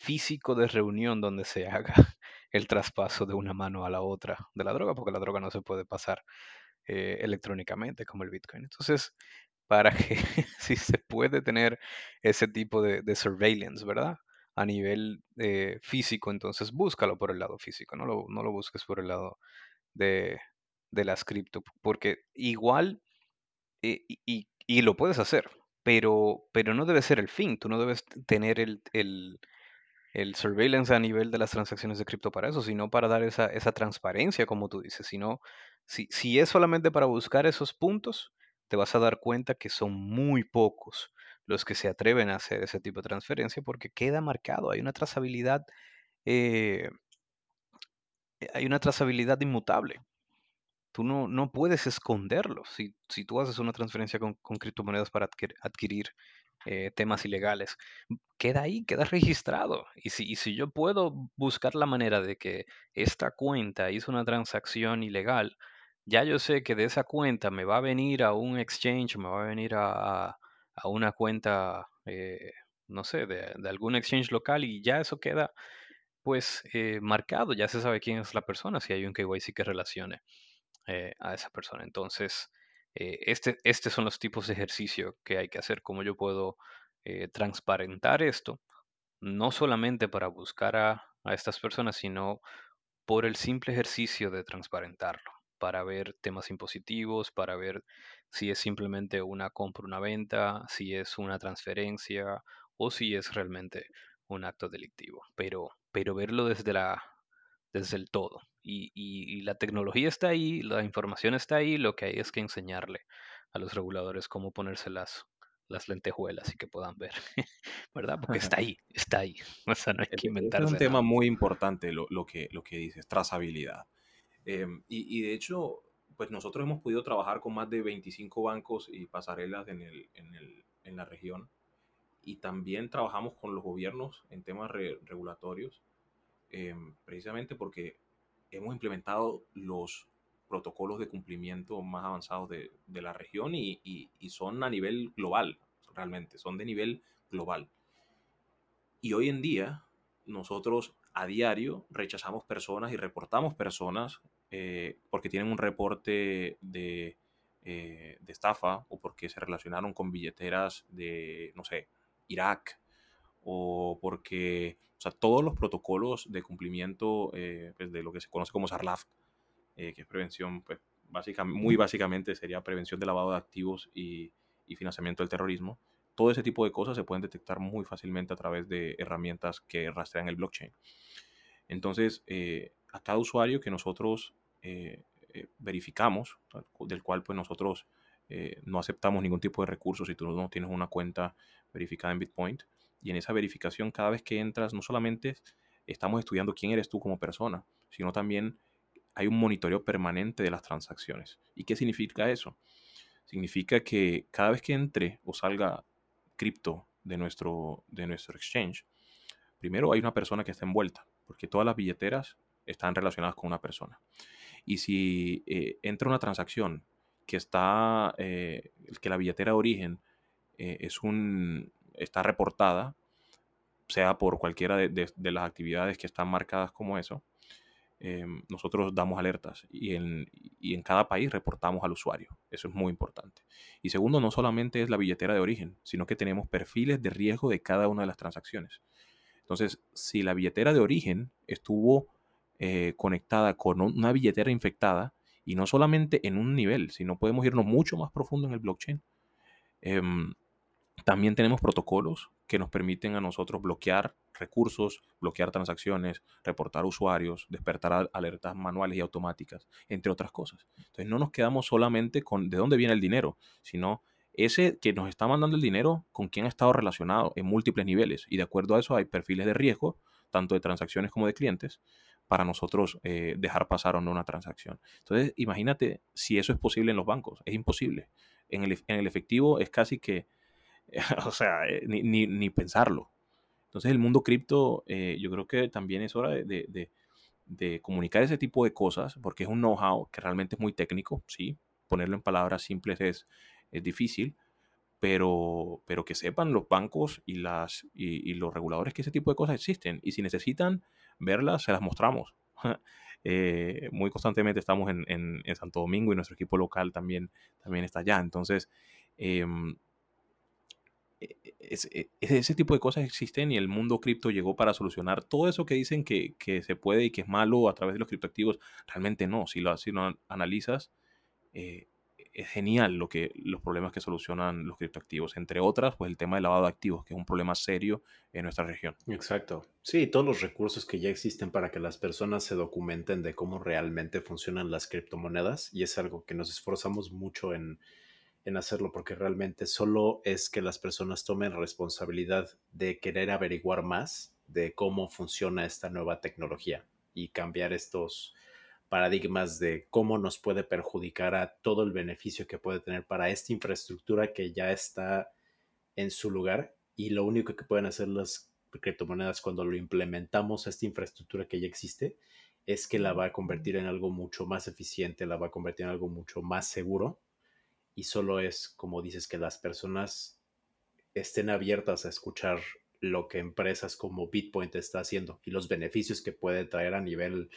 físico de reunión donde se haga <laughs> el traspaso de una mano a la otra de la droga, porque la droga no se puede pasar eh, electrónicamente como el Bitcoin. Entonces, para <laughs> que si se puede tener ese tipo de, surveillance, ¿verdad? A nivel eh, físico, entonces búscalo por el lado físico, no lo, no lo busques por el lado de, de las cripto, porque igual, eh, y, y, lo puedes hacer, pero, pero no debe ser el fin, tú no debes tener el, el surveillance a nivel de las transacciones de cripto para eso, sino para dar esa, esa transparencia, como tú dices, sino, si, si es solamente para buscar esos puntos, te vas a dar cuenta que son muy pocos los que se atreven a hacer ese tipo de transferencia porque queda marcado, hay una trazabilidad, eh, hay una trazabilidad inmutable. Tú no, no puedes esconderlo. Si, si, tú haces una transferencia con, con criptomonedas para adquirir, eh, temas ilegales, queda ahí, queda registrado. Y si, y si yo puedo buscar la manera de que esta cuenta hizo una transacción ilegal, ya yo sé que de esa cuenta me va a venir a un exchange, me va a venir a, a una cuenta, eh, no sé, de, de, algún exchange local y ya eso queda pues eh, marcado, ya se sabe quién es la persona, si hay un KYC que relacione a esa persona. Entonces, eh, este, estos son los tipos de ejercicio que hay que hacer, cómo yo puedo eh, transparentar esto, no solamente para buscar a, a estas personas, sino por el simple ejercicio de transparentarlo, para ver temas impositivos, para ver si es simplemente una compra, una venta, si es una transferencia o si es realmente un acto delictivo. Pero, pero verlo desde la desde el todo. Y, la tecnología está ahí, la información está ahí, lo que hay es que enseñarle a los reguladores cómo ponerse las, las lentejuelas y que puedan ver, <laughs> ¿verdad? Porque está <laughs> ahí, está ahí. <laughs> O sea, no hay que inventarse. Es un tema muy importante lo, que, lo que dices, trazabilidad. Em, y, de hecho, pues nosotros hemos podido trabajar con más de 25 bancos y pasarelas en, el, en, el, en la región. Y también trabajamos con los gobiernos en temas regulatorios Em, precisamente porque hemos implementado los protocolos de cumplimiento más avanzados de, la región y, son a nivel global, realmente, son de nivel global. Y hoy en día, nosotros a diario rechazamos personas y reportamos personas eh, porque tienen un reporte de, eh, de estafa o porque se relacionaron con billeteras de, no sé, Irak o porque o sea, todos los protocolos de cumplimiento eh, pues, de lo que se conoce como SARLAF, eh, que es prevención, pues, básicamente, muy básicamente sería prevención de lavado de activos y, financiamiento del terrorismo. Todo ese tipo de cosas se pueden detectar muy fácilmente a través de herramientas que rastrean el blockchain. Entonces, eh, a cada usuario que nosotros verificamos, del cual pues nosotros no aceptamos ningún tipo de recursos si tú no tienes una cuenta verificada en Bitpoint, y en esa verificación, cada vez que entras, no solamente estamos estudiando quién eres tú como persona, sino también hay un monitoreo permanente de las transacciones. ¿Y qué significa eso? Significa que cada vez que entre o salga cripto de nuestro, de nuestro exchange, primero hay una persona que está envuelta, porque todas las billeteras están relacionadas con una persona. Y si eh, entra una transacción que está, eh, que la billetera de origen eh, es un, está reportada, sea por cualquiera de, las actividades que están marcadas como eso, em, nosotros damos alertas y en, y en, cada país reportamos al usuario. Eso es muy importante. Y segundo, no solamente es la billetera de origen, sino que tenemos perfiles de riesgo de cada una de las transacciones. Entonces, si la billetera de origen estuvo eh, conectada con una billetera infectada, y no solamente en un nivel, sino podemos irnos mucho más profundo en el blockchain, em, también tenemos protocolos que nos permiten a nosotros bloquear recursos, bloquear transacciones, reportar usuarios, despertar alertas manuales y automáticas, entre otras cosas. Entonces no nos quedamos solamente con de dónde viene el dinero, sino ese que nos está mandando el dinero, con quién ha estado relacionado en múltiples niveles. Y de acuerdo a eso hay perfiles de riesgo, tanto de transacciones como de clientes, para nosotros eh, dejar pasar o no una transacción. Entonces imagínate si eso es posible en los bancos. Es imposible. En el, en el efectivo es casi que <laughs> o sea, eh, ni, ni, pensarlo. Entonces el mundo cripto, eh, yo creo que también es hora de, de, de, comunicar ese tipo de cosas, porque es un know-how que realmente es muy técnico, sí, ponerlo en palabras simples es, es difícil, pero, pero que sepan los bancos y, las, y, los reguladores que ese tipo de cosas existen. Y si necesitan verlas, se las mostramos. <laughs> Eh, muy constantemente estamos en, en, Santo Domingo y nuestro equipo local también, también está allá. Entonces, em, e, e, e, ese tipo de cosas existen y el mundo cripto llegó para solucionar todo eso que dicen que, que, se puede y que es malo a través de los criptoactivos. Realmente no, si lo, si lo analizas, eh, es genial lo que, los problemas que solucionan los criptoactivos. Entre otras, pues el tema del lavado de activos, que es un problema serio en nuestra región. Exacto. Sí, todos los recursos que ya existen para que las personas se documenten de cómo realmente funcionan las criptomonedas. Y es algo que nos esforzamos mucho en, en hacerlo porque realmente solo es que las personas tomen responsabilidad de querer averiguar más de cómo funciona esta nueva tecnología y cambiar estos paradigmas de cómo nos puede perjudicar a todo el beneficio que puede tener para esta infraestructura que ya está en su lugar y lo único que pueden hacer las criptomonedas cuando lo implementamos a esta infraestructura que ya existe es que la va a convertir en algo mucho más eficiente, la va a convertir en algo mucho más seguro y solo es, como dices, que las personas estén abiertas a escuchar lo que empresas como Bitpoint está haciendo y los beneficios que puede traer a nivel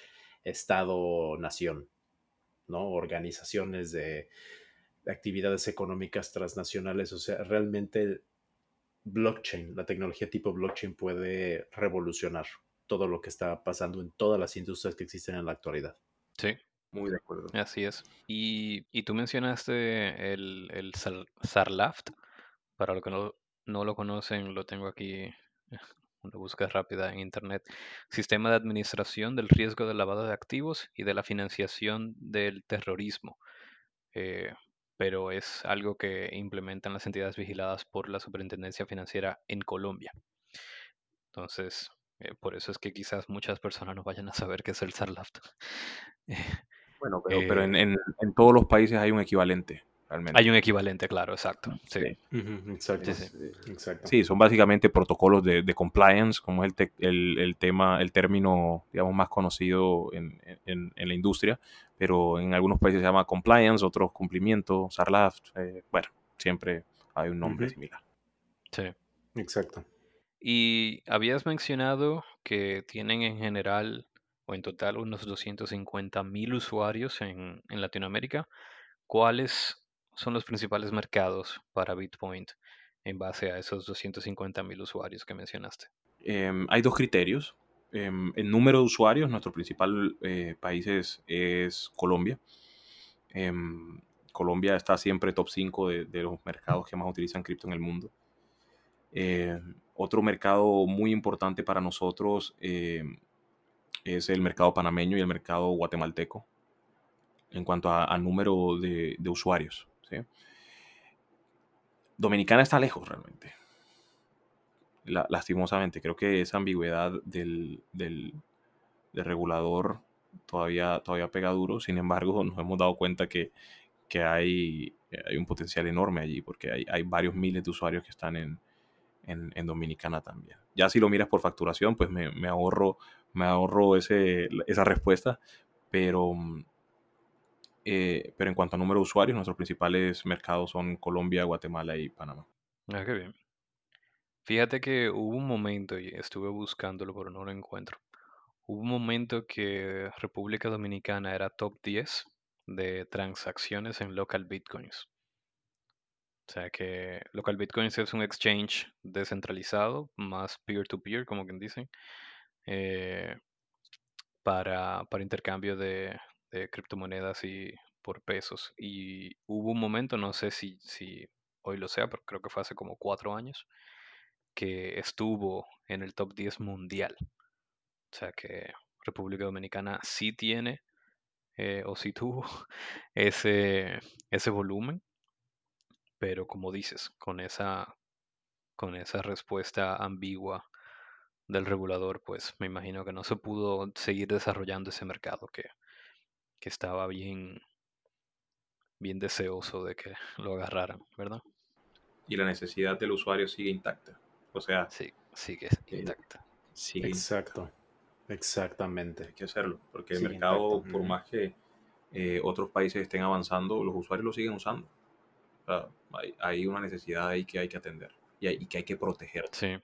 Estado-nación, ¿no? Organizaciones de, actividades económicas transnacionales. O sea, realmente blockchain, la tecnología tipo blockchain puede revolucionar todo lo que está pasando en todas las industrias que existen en la actualidad. Sí. Muy de acuerdo. Así es. Y, y tú mencionaste el, el Sarlaft. Para los que no, no lo conocen, lo tengo aquí <laughs> una búsqueda rápida en Internet, Sistema de Administración del Riesgo de Lavado de Activos y de la Financiación del Terrorismo. Eh, pero es algo que implementan las entidades vigiladas por la Superintendencia Financiera en Colombia. Entonces, eh, por eso es que quizás muchas personas no vayan a saber qué es el SARLAFT. <laughs> bueno, pero, pero en, en, en todos los países hay un equivalente. Hay un equivalente, claro, exacto. Sí, exacto. Sí, son básicamente protocolos de, compliance, como es el, el, tema, el término, digamos, más conocido en, la industria, pero en algunos países se llama compliance, otros cumplimiento, SARLAFT, eh, bueno, siempre hay un nombre similar. Sí. Exacto. Y habías mencionado que tienen en general o en total unos 250 mil usuarios en, en Latinoamérica. ¿Cuáles son los principales mercados para Bitpoint en base a esos 250 mil usuarios que mencionaste? Em, hay dos criterios. Em, el número de usuarios, nuestro principal eh, país es, Colombia. Em, Colombia está siempre top 5 de, los mercados que más utilizan cripto en el mundo. otro mercado muy importante para nosotros es el mercado panameño y el mercado guatemalteco en cuanto a, número de, usuarios. Dominicana está lejos realmente. lastimosamente, creo que esa ambigüedad del, regulador todavía, todavía pega duro. Sin embargo, nos hemos dado cuenta que, hay, hay, un potencial enorme allí, porque hay, varios miles de usuarios que están en, Dominicana también. Ya si lo miras por facturación, pues me, ahorro, me ahorro ese, esa respuesta, pero mm, eh, pero en cuanto a número de usuarios, nuestros principales mercados son Colombia, Guatemala y Panamá. Ah, qué bien. Fíjate que hubo un momento, y estuve buscándolo, pero no lo encuentro. Hubo un momento que República Dominicana era top 10 de transacciones en local bitcoins. O sea que local bitcoins es un exchange descentralizado, más peer-to-peer, como quien dicen, eh, para, para intercambio de, criptomonedas y por pesos. Y hubo un momento, no sé si, si hoy lo sea, pero creo que fue hace como cuatro años, que estuvo en el top 10 mundial. O sea que República Dominicana sí tiene eh, o sí tuvo <laughs> ese, ese volumen, pero como dices, con esa, con esa respuesta ambigua del regulador, pues me imagino que no se pudo seguir desarrollando ese mercado que, que estaba bien, bien deseoso de que lo agarraran, ¿verdad? Y la necesidad del usuario sigue intacta. O sea, sí, sigue eh, intacta. Exacto, exactamente. Hay que hacerlo, porque el mercado, por más que eh, otros países estén avanzando, los usuarios lo siguen usando. hay, una necesidad ahí que hay que atender y, que hay que proteger. Sí.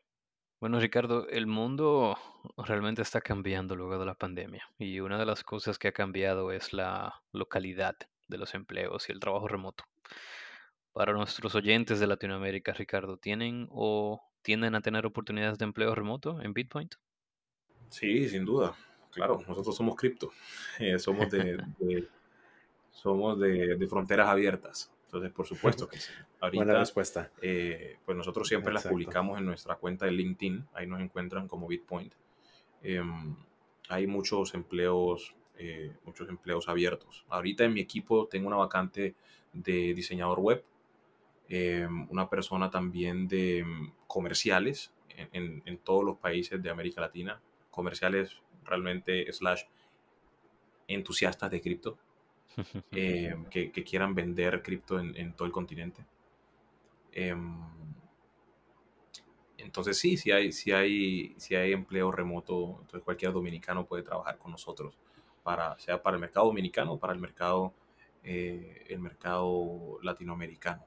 Bueno, Ricardo, el mundo realmente está cambiando luego de la pandemia y una de las cosas que ha cambiado es la localidad de los empleos y el trabajo remoto. Para nuestros oyentes de Latinoamérica, Ricardo, ¿tienen o tienden a tener oportunidades de empleo remoto en Bitpoint? Sí, sin duda. Claro, nosotros somos cripto. Eh, somos de, <laughs> somos de, fronteras abiertas. Entonces, por supuesto que sí. <laughs> Buena respuesta. Eh, pues nosotros siempre las publicamos en nuestra cuenta de LinkedIn. Ahí nos encuentran como Bitpoint. Em, hay muchos empleos, eh, muchos empleos abiertos. Ahorita en mi equipo tengo una vacante de diseñador web, em, una persona también de em, comerciales en, en, todos los países de América Latina, comerciales realmente slash entusiastas de cripto. Eh, <laughs> que, quieran vender cripto en, todo el continente. Em, entonces sí, si hay, si hay, si hay empleo remoto, entonces cualquier dominicano puede trabajar con nosotros, para, sea para el mercado dominicano o para el mercado, eh, el mercado latinoamericano.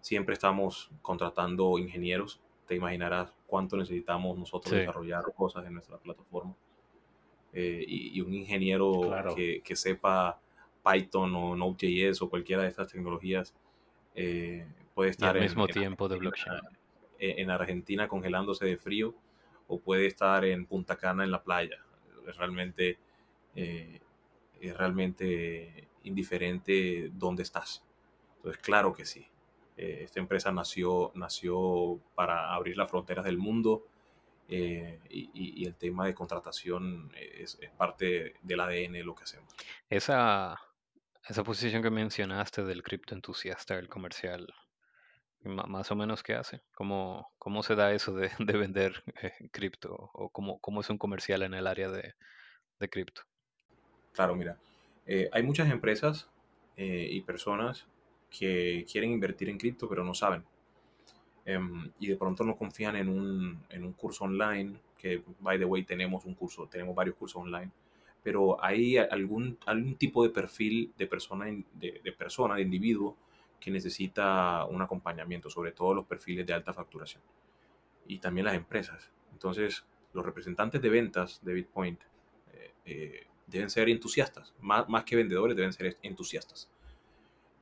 Siempre estamos contratando ingenieros, te imaginarás cuánto necesitamos nosotros desarrollar cosas en nuestra plataforma. Eh, y, un ingeniero que, que, sepa Python o Node.js o cualquiera de estas tecnologías eh, puede estar al mismo tiempo de blockchain. En Argentina congelándose de frío o puede estar en Punta Cana en la playa. Es realmente, eh, es realmente indiferente dónde estás. Entonces, claro que sí. Eh, esta empresa nació, nació para abrir las fronteras del mundo y, el tema de contratación es, es, parte del ADN de lo que hacemos. Esa, esa posición que mencionaste del criptoentusiasta, el comercial, más o menos qué hace? ¿Cómo, cómo se da eso <laughs> de, vender eh, cripto? ¿O cómo, cómo, es un comercial en el área de, de cripto? Claro, mira, eh, hay muchas empresas eh, y personas que quieren invertir en cripto pero no saben. Em, y de pronto no confían en un, en un curso online, que by the way tenemos un curso, tenemos varios cursos online pero hay algún, algún tipo de perfil de persona, de, persona, de individuo que necesita un acompañamiento, sobre todo los perfiles de alta facturación y también las empresas. Entonces, los representantes de ventas de Bitpoint eh, eh, deben ser entusiastas, más, más, que vendedores, deben ser entusiastas.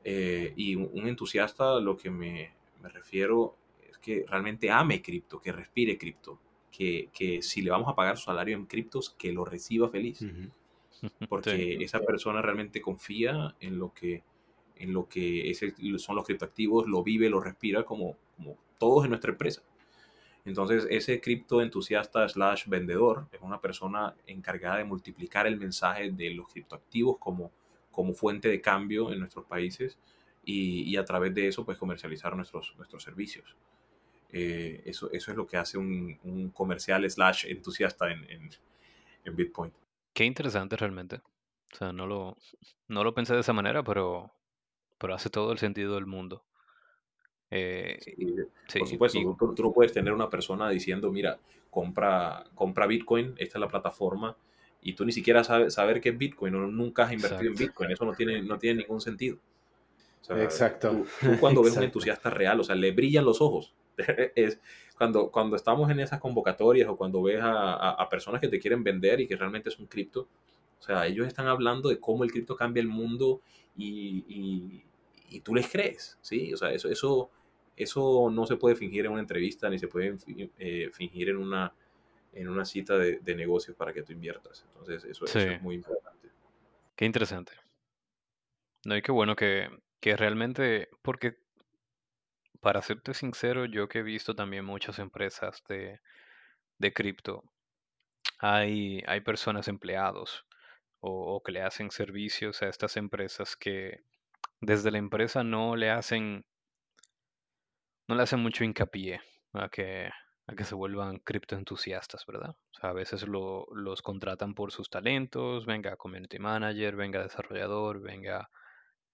Eh, y un, entusiasta, lo que me, me, refiero es que realmente ame cripto, que respire cripto, que, si le vamos a pagar su salario en criptos, que lo reciba feliz. <laughs> Porque esa persona realmente confía en lo que, en lo que es son los criptoactivos, lo vive, lo respira como, como todos en nuestra empresa. Entonces, ese cripto entusiasta slash vendedor es una persona encargada de multiplicar el mensaje de los criptoactivos como, como fuente de cambio en nuestros países y, y, a través de eso, pues comercializar nuestros, nuestros servicios. Eh, eso, eso es lo que hace un, un comercial slash entusiasta en, en, en, Bitcoin. Qué interesante realmente. O sea, no lo, no lo pensé de esa manera, pero, pero hace todo el sentido del mundo. Eh, por supuesto, tú, no puedes tener una persona diciendo, mira, compra, compra Bitcoin, esta es la plataforma, y tú ni siquiera sabes saber qué es Bitcoin, o nunca has invertido en Bitcoin, eso no tiene, no tiene ningún sentido. Exacto. Tú, cuando ves un <laughs> entusiasta real, o sea, le brillan los ojos, <laughs> es cuando, cuando estamos en esas convocatorias o cuando ves a, a, personas que te quieren vender y que realmente es un cripto, o sea, ellos están hablando de cómo el cripto cambia el mundo y, y, y, tú les crees, ¿sí? O sea, eso, eso, eso no se puede fingir en una entrevista ni se puede eh, fingir en una, en una cita de, de, negocios para que tú inviertas. Entonces, eso, eso, es muy importante. Qué interesante. No, y qué bueno que, que realmente, porque para serte sincero, yo que he visto también muchas empresas de, de cripto, hay, hay personas empleados o, que le hacen servicios a estas empresas que desde la empresa no le hacen no le hacen mucho hincapié a que, a que se vuelvan criptoentusiastas, ¿verdad? O sea, a veces lo, los contratan por sus talentos, venga community manager, venga desarrollador, venga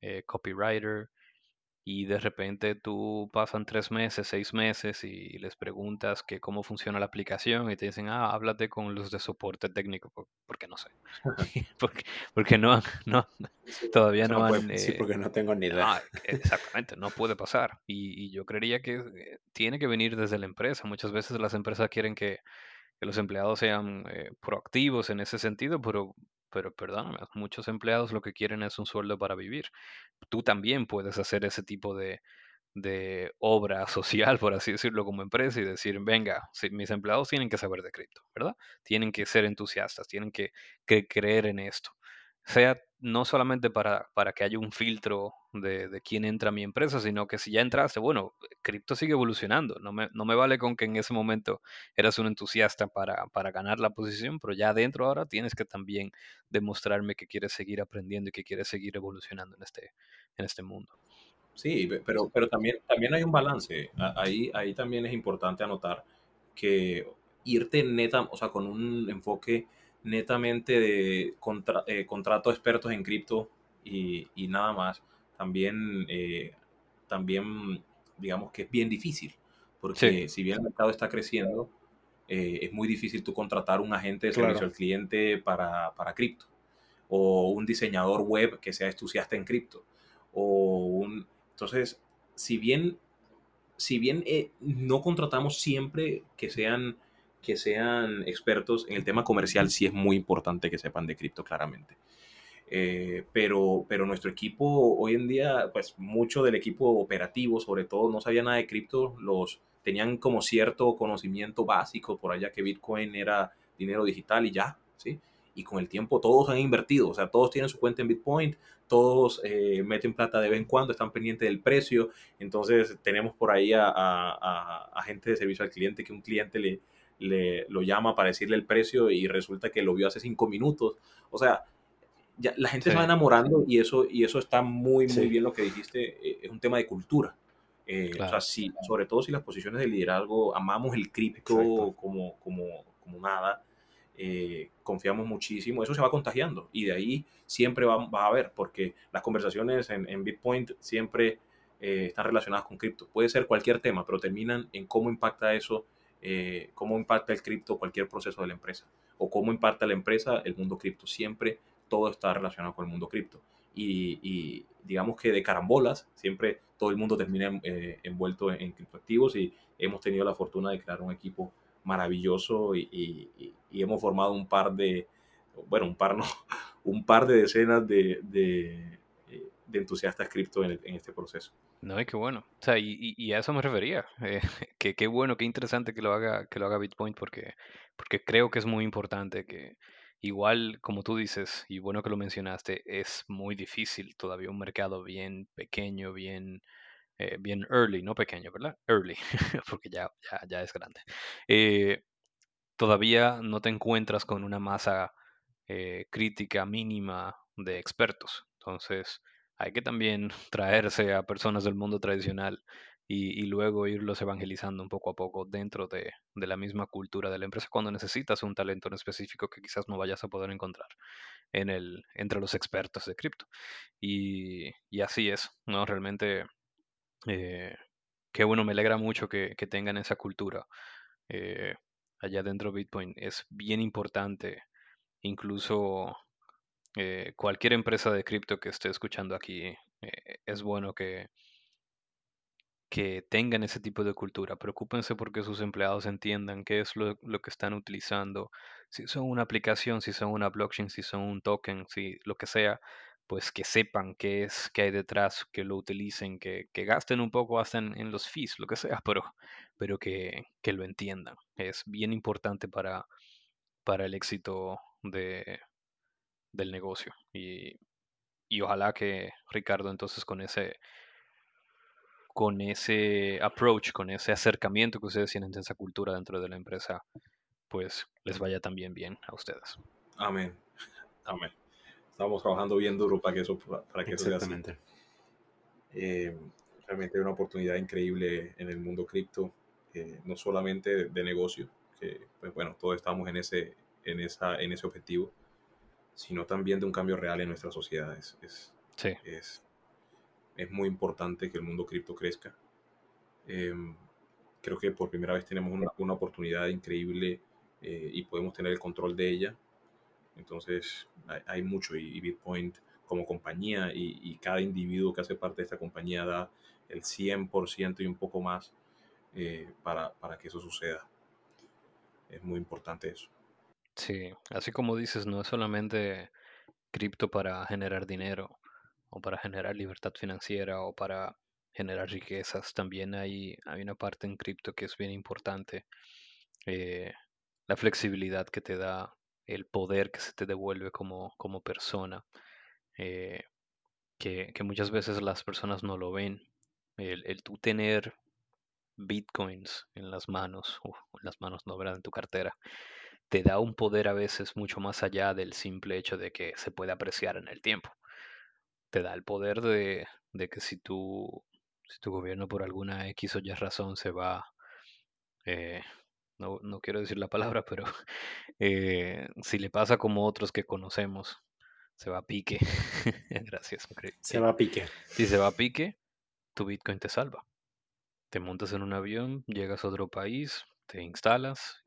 eh, copywriter, y de repente tú pasan tres meses, seis meses y les preguntas que cómo funciona la aplicación y te dicen, ah, háblate con los de soporte técnico, porque no sé, <laughs> porque, porque no, <laughs> no, todavía no, han... sí, porque no tengo ni idea. Ah, exactamente, no puede pasar. Y, y, yo creería que eh, tiene que venir desde la empresa. Muchas veces las empresas quieren que, que los empleados sean eh, proactivos en ese sentido, pero pero perdóname, muchos empleados lo que quieren es un sueldo para vivir. Tú también puedes hacer ese tipo de, de obra <laughs> social, por así decirlo, como empresa y decir, venga, si mis empleados tienen que saber de cripto, ¿verdad? Tienen que ser entusiastas, tienen que, que creer en esto sea no solamente para, para que haya un filtro de, de, quién entra a mi empresa, sino que si ya entraste, bueno, cripto sigue evolucionando. No me, no me vale con que en ese momento eras un entusiasta para, para ganar la posición, pero ya adentro ahora tienes que también demostrarme que quieres seguir aprendiendo y que quieres seguir evolucionando en este, en este mundo. Sí, pero, pero también, también hay un balance. Ahí, ahí también es importante anotar que irte neta, o sea, con un enfoque netamente de contra, eh, contrato expertos en cripto y, y, nada más, también, eh, también digamos que es bien difícil, porque si bien el mercado está creciendo, eh, es muy difícil tú contratar un agente de servicio al cliente para, para cripto, o un diseñador web que sea entusiasta en cripto, o un... Entonces, si bien, si bien no contratamos siempre que sean que sean expertos en el tema comercial, sí es muy importante que sepan de cripto claramente. Eh, pero, pero nuestro equipo hoy en día, pues mucho del equipo operativo, sobre todo, no sabía nada de cripto, los tenían como cierto conocimiento básico por allá que Bitcoin era dinero digital y ya, ¿sí? Y con el tiempo todos han invertido, o sea, todos tienen su cuenta en Bitcoin, todos eh, meten plata de vez en cuando, están pendientes del precio, entonces tenemos por ahí a, a, a gente de servicio al cliente que un cliente le, le, lo llama para decirle el precio y resulta que lo vio hace cinco minutos. O sea, ya, la gente se va enamorando y eso, y eso está muy, muy bien lo que dijiste. Eh, es un tema de cultura. Eh, o sea, si, sobre todo si las posiciones de liderazgo amamos el cripto como, como, como nada, eh, confiamos muchísimo, eso se va contagiando y de ahí siempre va, va a haber, porque las conversaciones en, en Bitcoin siempre están relacionadas con cripto. Puede ser cualquier tema, pero terminan en cómo impacta eso eh, cómo impacta el cripto cualquier proceso de la empresa o cómo impacta la empresa el mundo cripto. Siempre todo está relacionado con el mundo cripto. Y, digamos que de carambolas, siempre todo el mundo termina eh, envuelto en, criptoactivos y hemos tenido la fortuna de crear un equipo maravilloso y, hemos formado un par de, bueno, un par no, <laughs> un par de decenas de, de, eh, entusiastas cripto en este proceso. No, es que bueno. O sea, y, y, a eso me refería. <laughs> Eh, que qué bueno, qué interesante que lo haga, que lo haga Bitpoint, porque, porque creo que es muy importante que, igual como tú dices, y bueno que lo mencionaste, es muy difícil todavía un mercado bien pequeño, bien, eh, bien early, no pequeño, ¿verdad? Early, <laughs> porque ya, ya, ya es grande. Eh, todavía no te encuentras con una masa crítica mínima de expertos. Entonces, hay que también <laughs> traerse a personas del mundo tradicional y, luego irlos evangelizando un poco a poco dentro de, la misma cultura de la empresa cuando necesitas un talento en específico que quizás no vayas a poder encontrar en el, entre los expertos de cripto. Y, así es, ¿no? Realmente, eh, qué bueno, me alegra mucho que, tengan esa cultura eh, allá dentro de Bitcoin. Es bien importante, incluso eh, cualquier empresa de cripto que esté escuchando aquí, eh, es bueno que, que tengan ese tipo de cultura. Preocúpense porque sus empleados entiendan qué es lo, que están utilizando. Si son una aplicación, si son una blockchain, si son un token, si lo que sea, pues que sepan qué es, qué hay detrás, que lo utilicen, que, gasten un poco hasta en, los fees, lo que sea, <laughs> pero, pero que, que lo entiendan. Es bien importante para, para el éxito de, del negocio. Y, y ojalá que Ricardo entonces con ese con ese approach, con ese acercamiento que ustedes tienen de esa cultura dentro de la empresa, pues les vaya también bien a ustedes. Amén. Amén. Estamos trabajando bien duro para que eso, para que sea así. Eh, realmente hay una oportunidad increíble en el mundo cripto, eh, no solamente de, negocio, que pues bueno, todos estamos en ese, en esa, en ese objetivo, sino también de un cambio real en nuestras sociedades. Es, sí. es, es muy importante que el mundo cripto crezca. Em, creo que por primera vez tenemos una, una oportunidad increíble eh, y podemos tener el control de ella. Entonces hay, mucho y, Bitcoin como compañía y, cada individuo que hace parte de esta compañía da el 100% y un poco más eh, para, para que eso suceda. Es muy importante eso. Sí, así como dices, no es solamente cripto para generar dinero o para generar libertad financiera o para generar riquezas. También hay, hay una parte en cripto que es bien importante. Eh, la flexibilidad que te da, el poder que se te devuelve como, como persona, eh, que, muchas veces las personas no lo ven. El, el tú tener bitcoins en las manos, o en las manos no, ¿verdad? En tu cartera, te da un poder a veces mucho más allá del simple hecho de que se puede apreciar en el tiempo. Te da el poder de, de que si tú si tu gobierno por alguna X o Y razón se va, eh, no, no, quiero decir la palabra, pero <laughs> eh, si le pasa como otros que conocemos, se va a pique. <laughs> Gracias. Se va a pique. Si se va a pique, tu Bitcoin te salva. Te montas en un avión, llegas a otro país, te instalas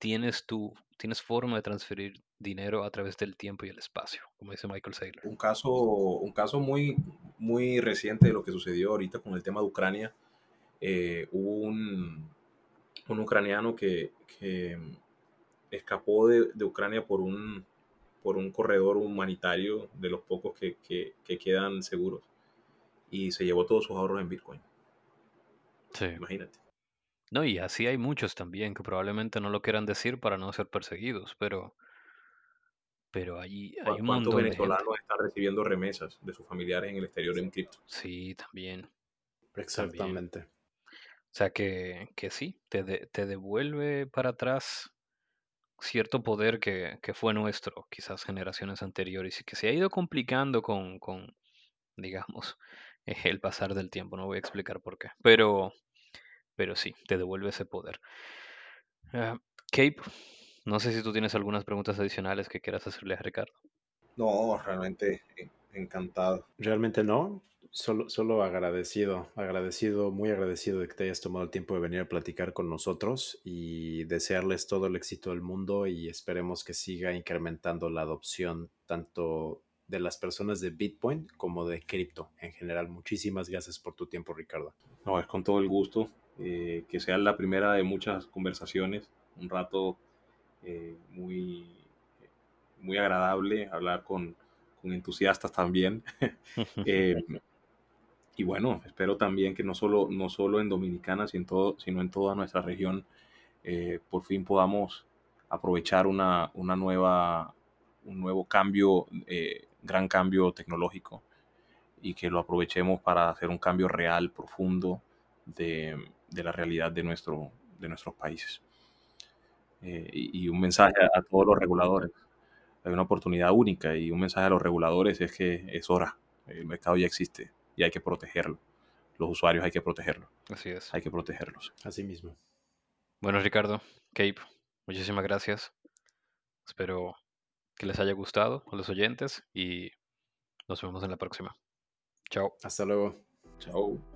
tienes tu, tienes forma de transferir dinero a través del tiempo y el espacio, como dice Michael Saylor. Un caso, un caso muy, muy reciente de lo que sucedió ahorita con el tema de Ucrania. Eh, hubo un, un ucraniano que, que escapó de, de, Ucrania por un, por un corredor humanitario de los pocos que, que, que, quedan seguros y se llevó todos sus ahorros en Bitcoin. Sí. Imagínate. No, y así hay muchos también que probablemente no lo quieran decir para no ser perseguidos, pero pero hay, hay un montón venezolanos están recibiendo remesas de sus familiares en el exterior en cripto? Sí, también. Exactamente. O sea que, que sí, te, te devuelve para atrás cierto poder que, que, fue nuestro, quizás generaciones anteriores, y que se ha ido complicando con, con digamos, <laughs> el pasar del tiempo. No voy a explicar por qué. Pero, pero sí, te devuelve ese poder. Uh, Cape, no sé si tú tienes algunas preguntas adicionales que quieras hacerle a Ricardo. No, realmente encantado. Realmente no, solo, solo agradecido, agradecido, muy agradecido de que te hayas tomado el tiempo de venir a platicar con nosotros y desearles todo el éxito del mundo y esperemos que siga incrementando la adopción tanto de las personas de Bitcoin como de cripto en general. Muchísimas gracias por tu tiempo, Ricardo. No, es con todo el gusto. Eh, que sea la primera de muchas conversaciones. Un rato eh, muy, muy agradable hablar con, con entusiastas también. <laughs> Eh, y bueno, espero también que no solo, no solo en Dominicana, sino en, todo, sino en toda nuestra región, por fin podamos aprovechar una, una nueva, un nuevo cambio, gran cambio tecnológico y que lo aprovechemos para hacer un cambio real, profundo de, de la realidad de, nuestro, de nuestros países. Eh, y, un mensaje a, todos los reguladores. Hay una oportunidad única y un mensaje a los reguladores es que es hora. El mercado ya existe y hay que protegerlo. Los usuarios hay que protegerlo. Así es. Hay que protegerlos. Así mismo. Bueno, Ricardo, Cape, muchísimas gracias. Espero que les haya gustado a los oyentes y nos vemos en la próxima. Chao. Hasta luego. Chao.